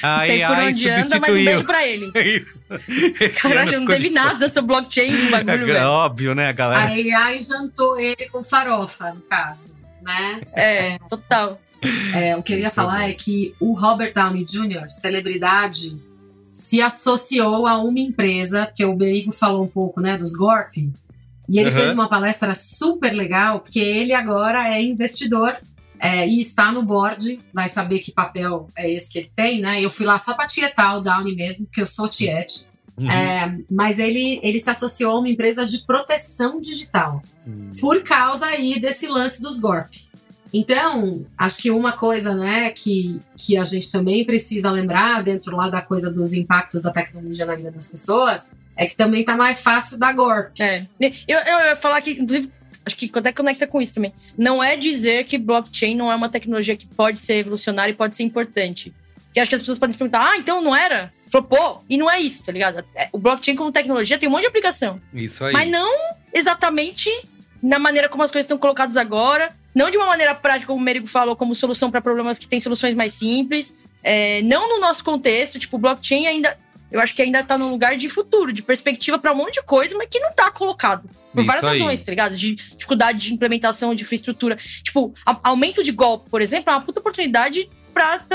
a Sei AI por onde anda, mas um beijo pra ele. Isso. Caralho, não teve nada sobre blockchain no bagulho, é, velho. Óbvio, né, galera? A AI jantou ele com farofa, no caso, né? É, é. total. É, o que eu ia falar é que o Robert Downey Jr., celebridade, se associou a uma empresa, porque o Berigo falou um pouco, né, dos Gorp, e ele uhum. fez uma palestra super legal, porque ele agora é investidor é, e está no board, vai saber que papel é esse que ele tem, né? Eu fui lá só para tietar o Downey mesmo, porque eu sou tiete. Uhum. É, mas ele, ele se associou a uma empresa de proteção digital, uhum. por causa aí desse lance dos GORP. Então, acho que uma coisa né, que, que a gente também precisa lembrar, dentro lá da coisa dos impactos da tecnologia na vida das pessoas, é que também tá mais fácil da GORP. É. Eu, eu, eu ia falar que, inclusive, acho que até conecta com isso também. Não é dizer que blockchain não é uma tecnologia que pode ser revolucionária e pode ser importante. Que acho que as pessoas podem se perguntar, ah, então não era? Falou, pô, e não é isso, tá ligado? É, o blockchain como tecnologia tem um monte de aplicação. Isso aí. Mas não exatamente na maneira como as coisas estão colocadas agora. Não de uma maneira prática, como o Merigo falou, como solução para problemas que têm soluções mais simples. É, não no nosso contexto, tipo, o blockchain ainda eu acho que ainda tá num lugar de futuro, de perspectiva para um monte de coisa, mas que não tá colocado. Por Isso várias aí. razões, tá ligado? De dificuldade de implementação de infraestrutura. Tipo, a, aumento de golpe, por exemplo, é uma puta oportunidade pra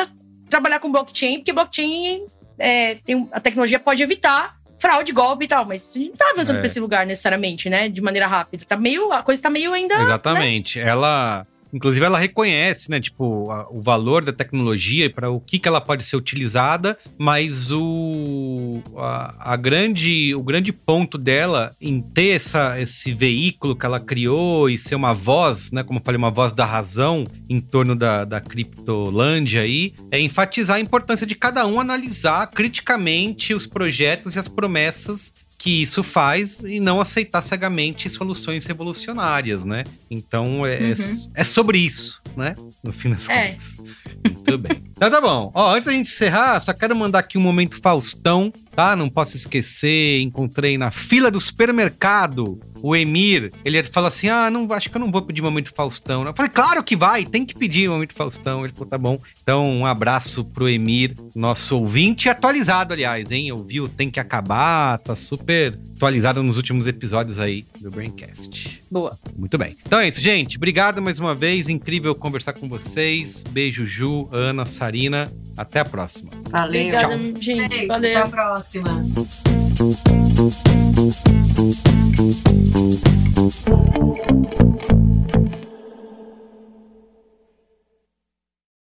trabalhar com blockchain, porque blockchain é, tem, a tecnologia pode evitar fraude, golpe e tal, mas a gente não tá avançando é. pra esse lugar necessariamente, né? De maneira rápida. Tá meio, a coisa tá meio ainda. Né? Exatamente. Né? Ela Inclusive, ela reconhece, né, tipo, a, o valor da tecnologia para o que, que ela pode ser utilizada, mas o, a, a, grande, o grande ponto dela em ter essa, esse veículo que ela criou e ser uma voz, né, como eu falei, uma voz da razão em torno da, da criptolândia aí, é enfatizar a importância de cada um analisar criticamente os projetos e as promessas que isso faz e não aceitar cegamente soluções revolucionárias, né? Então é, é uhum. é sobre isso, né? No fim das é. contas. Muito bem. Então tá bom. Ó, antes da gente encerrar, só quero mandar aqui um momento Faustão, tá? Não posso esquecer, encontrei na fila do supermercado o Emir, ele fala assim: Ah, não, acho que eu não vou pedir momento Faustão. Eu falei, claro que vai, tem que pedir momento Faustão. Ele falou, tá bom. Então, um abraço pro Emir, nosso ouvinte atualizado, aliás, hein? Ouviu Tem que Acabar, tá super atualizado nos últimos episódios aí do Braincast. Boa. Muito bem. Então é isso, gente. Obrigado mais uma vez. Incrível conversar com vocês. Beijo, Ju, Ana, Sarina. Até a próxima. Valeu. Obrigada, Tchau. gente. Gente, Valeu. Até a próxima. Música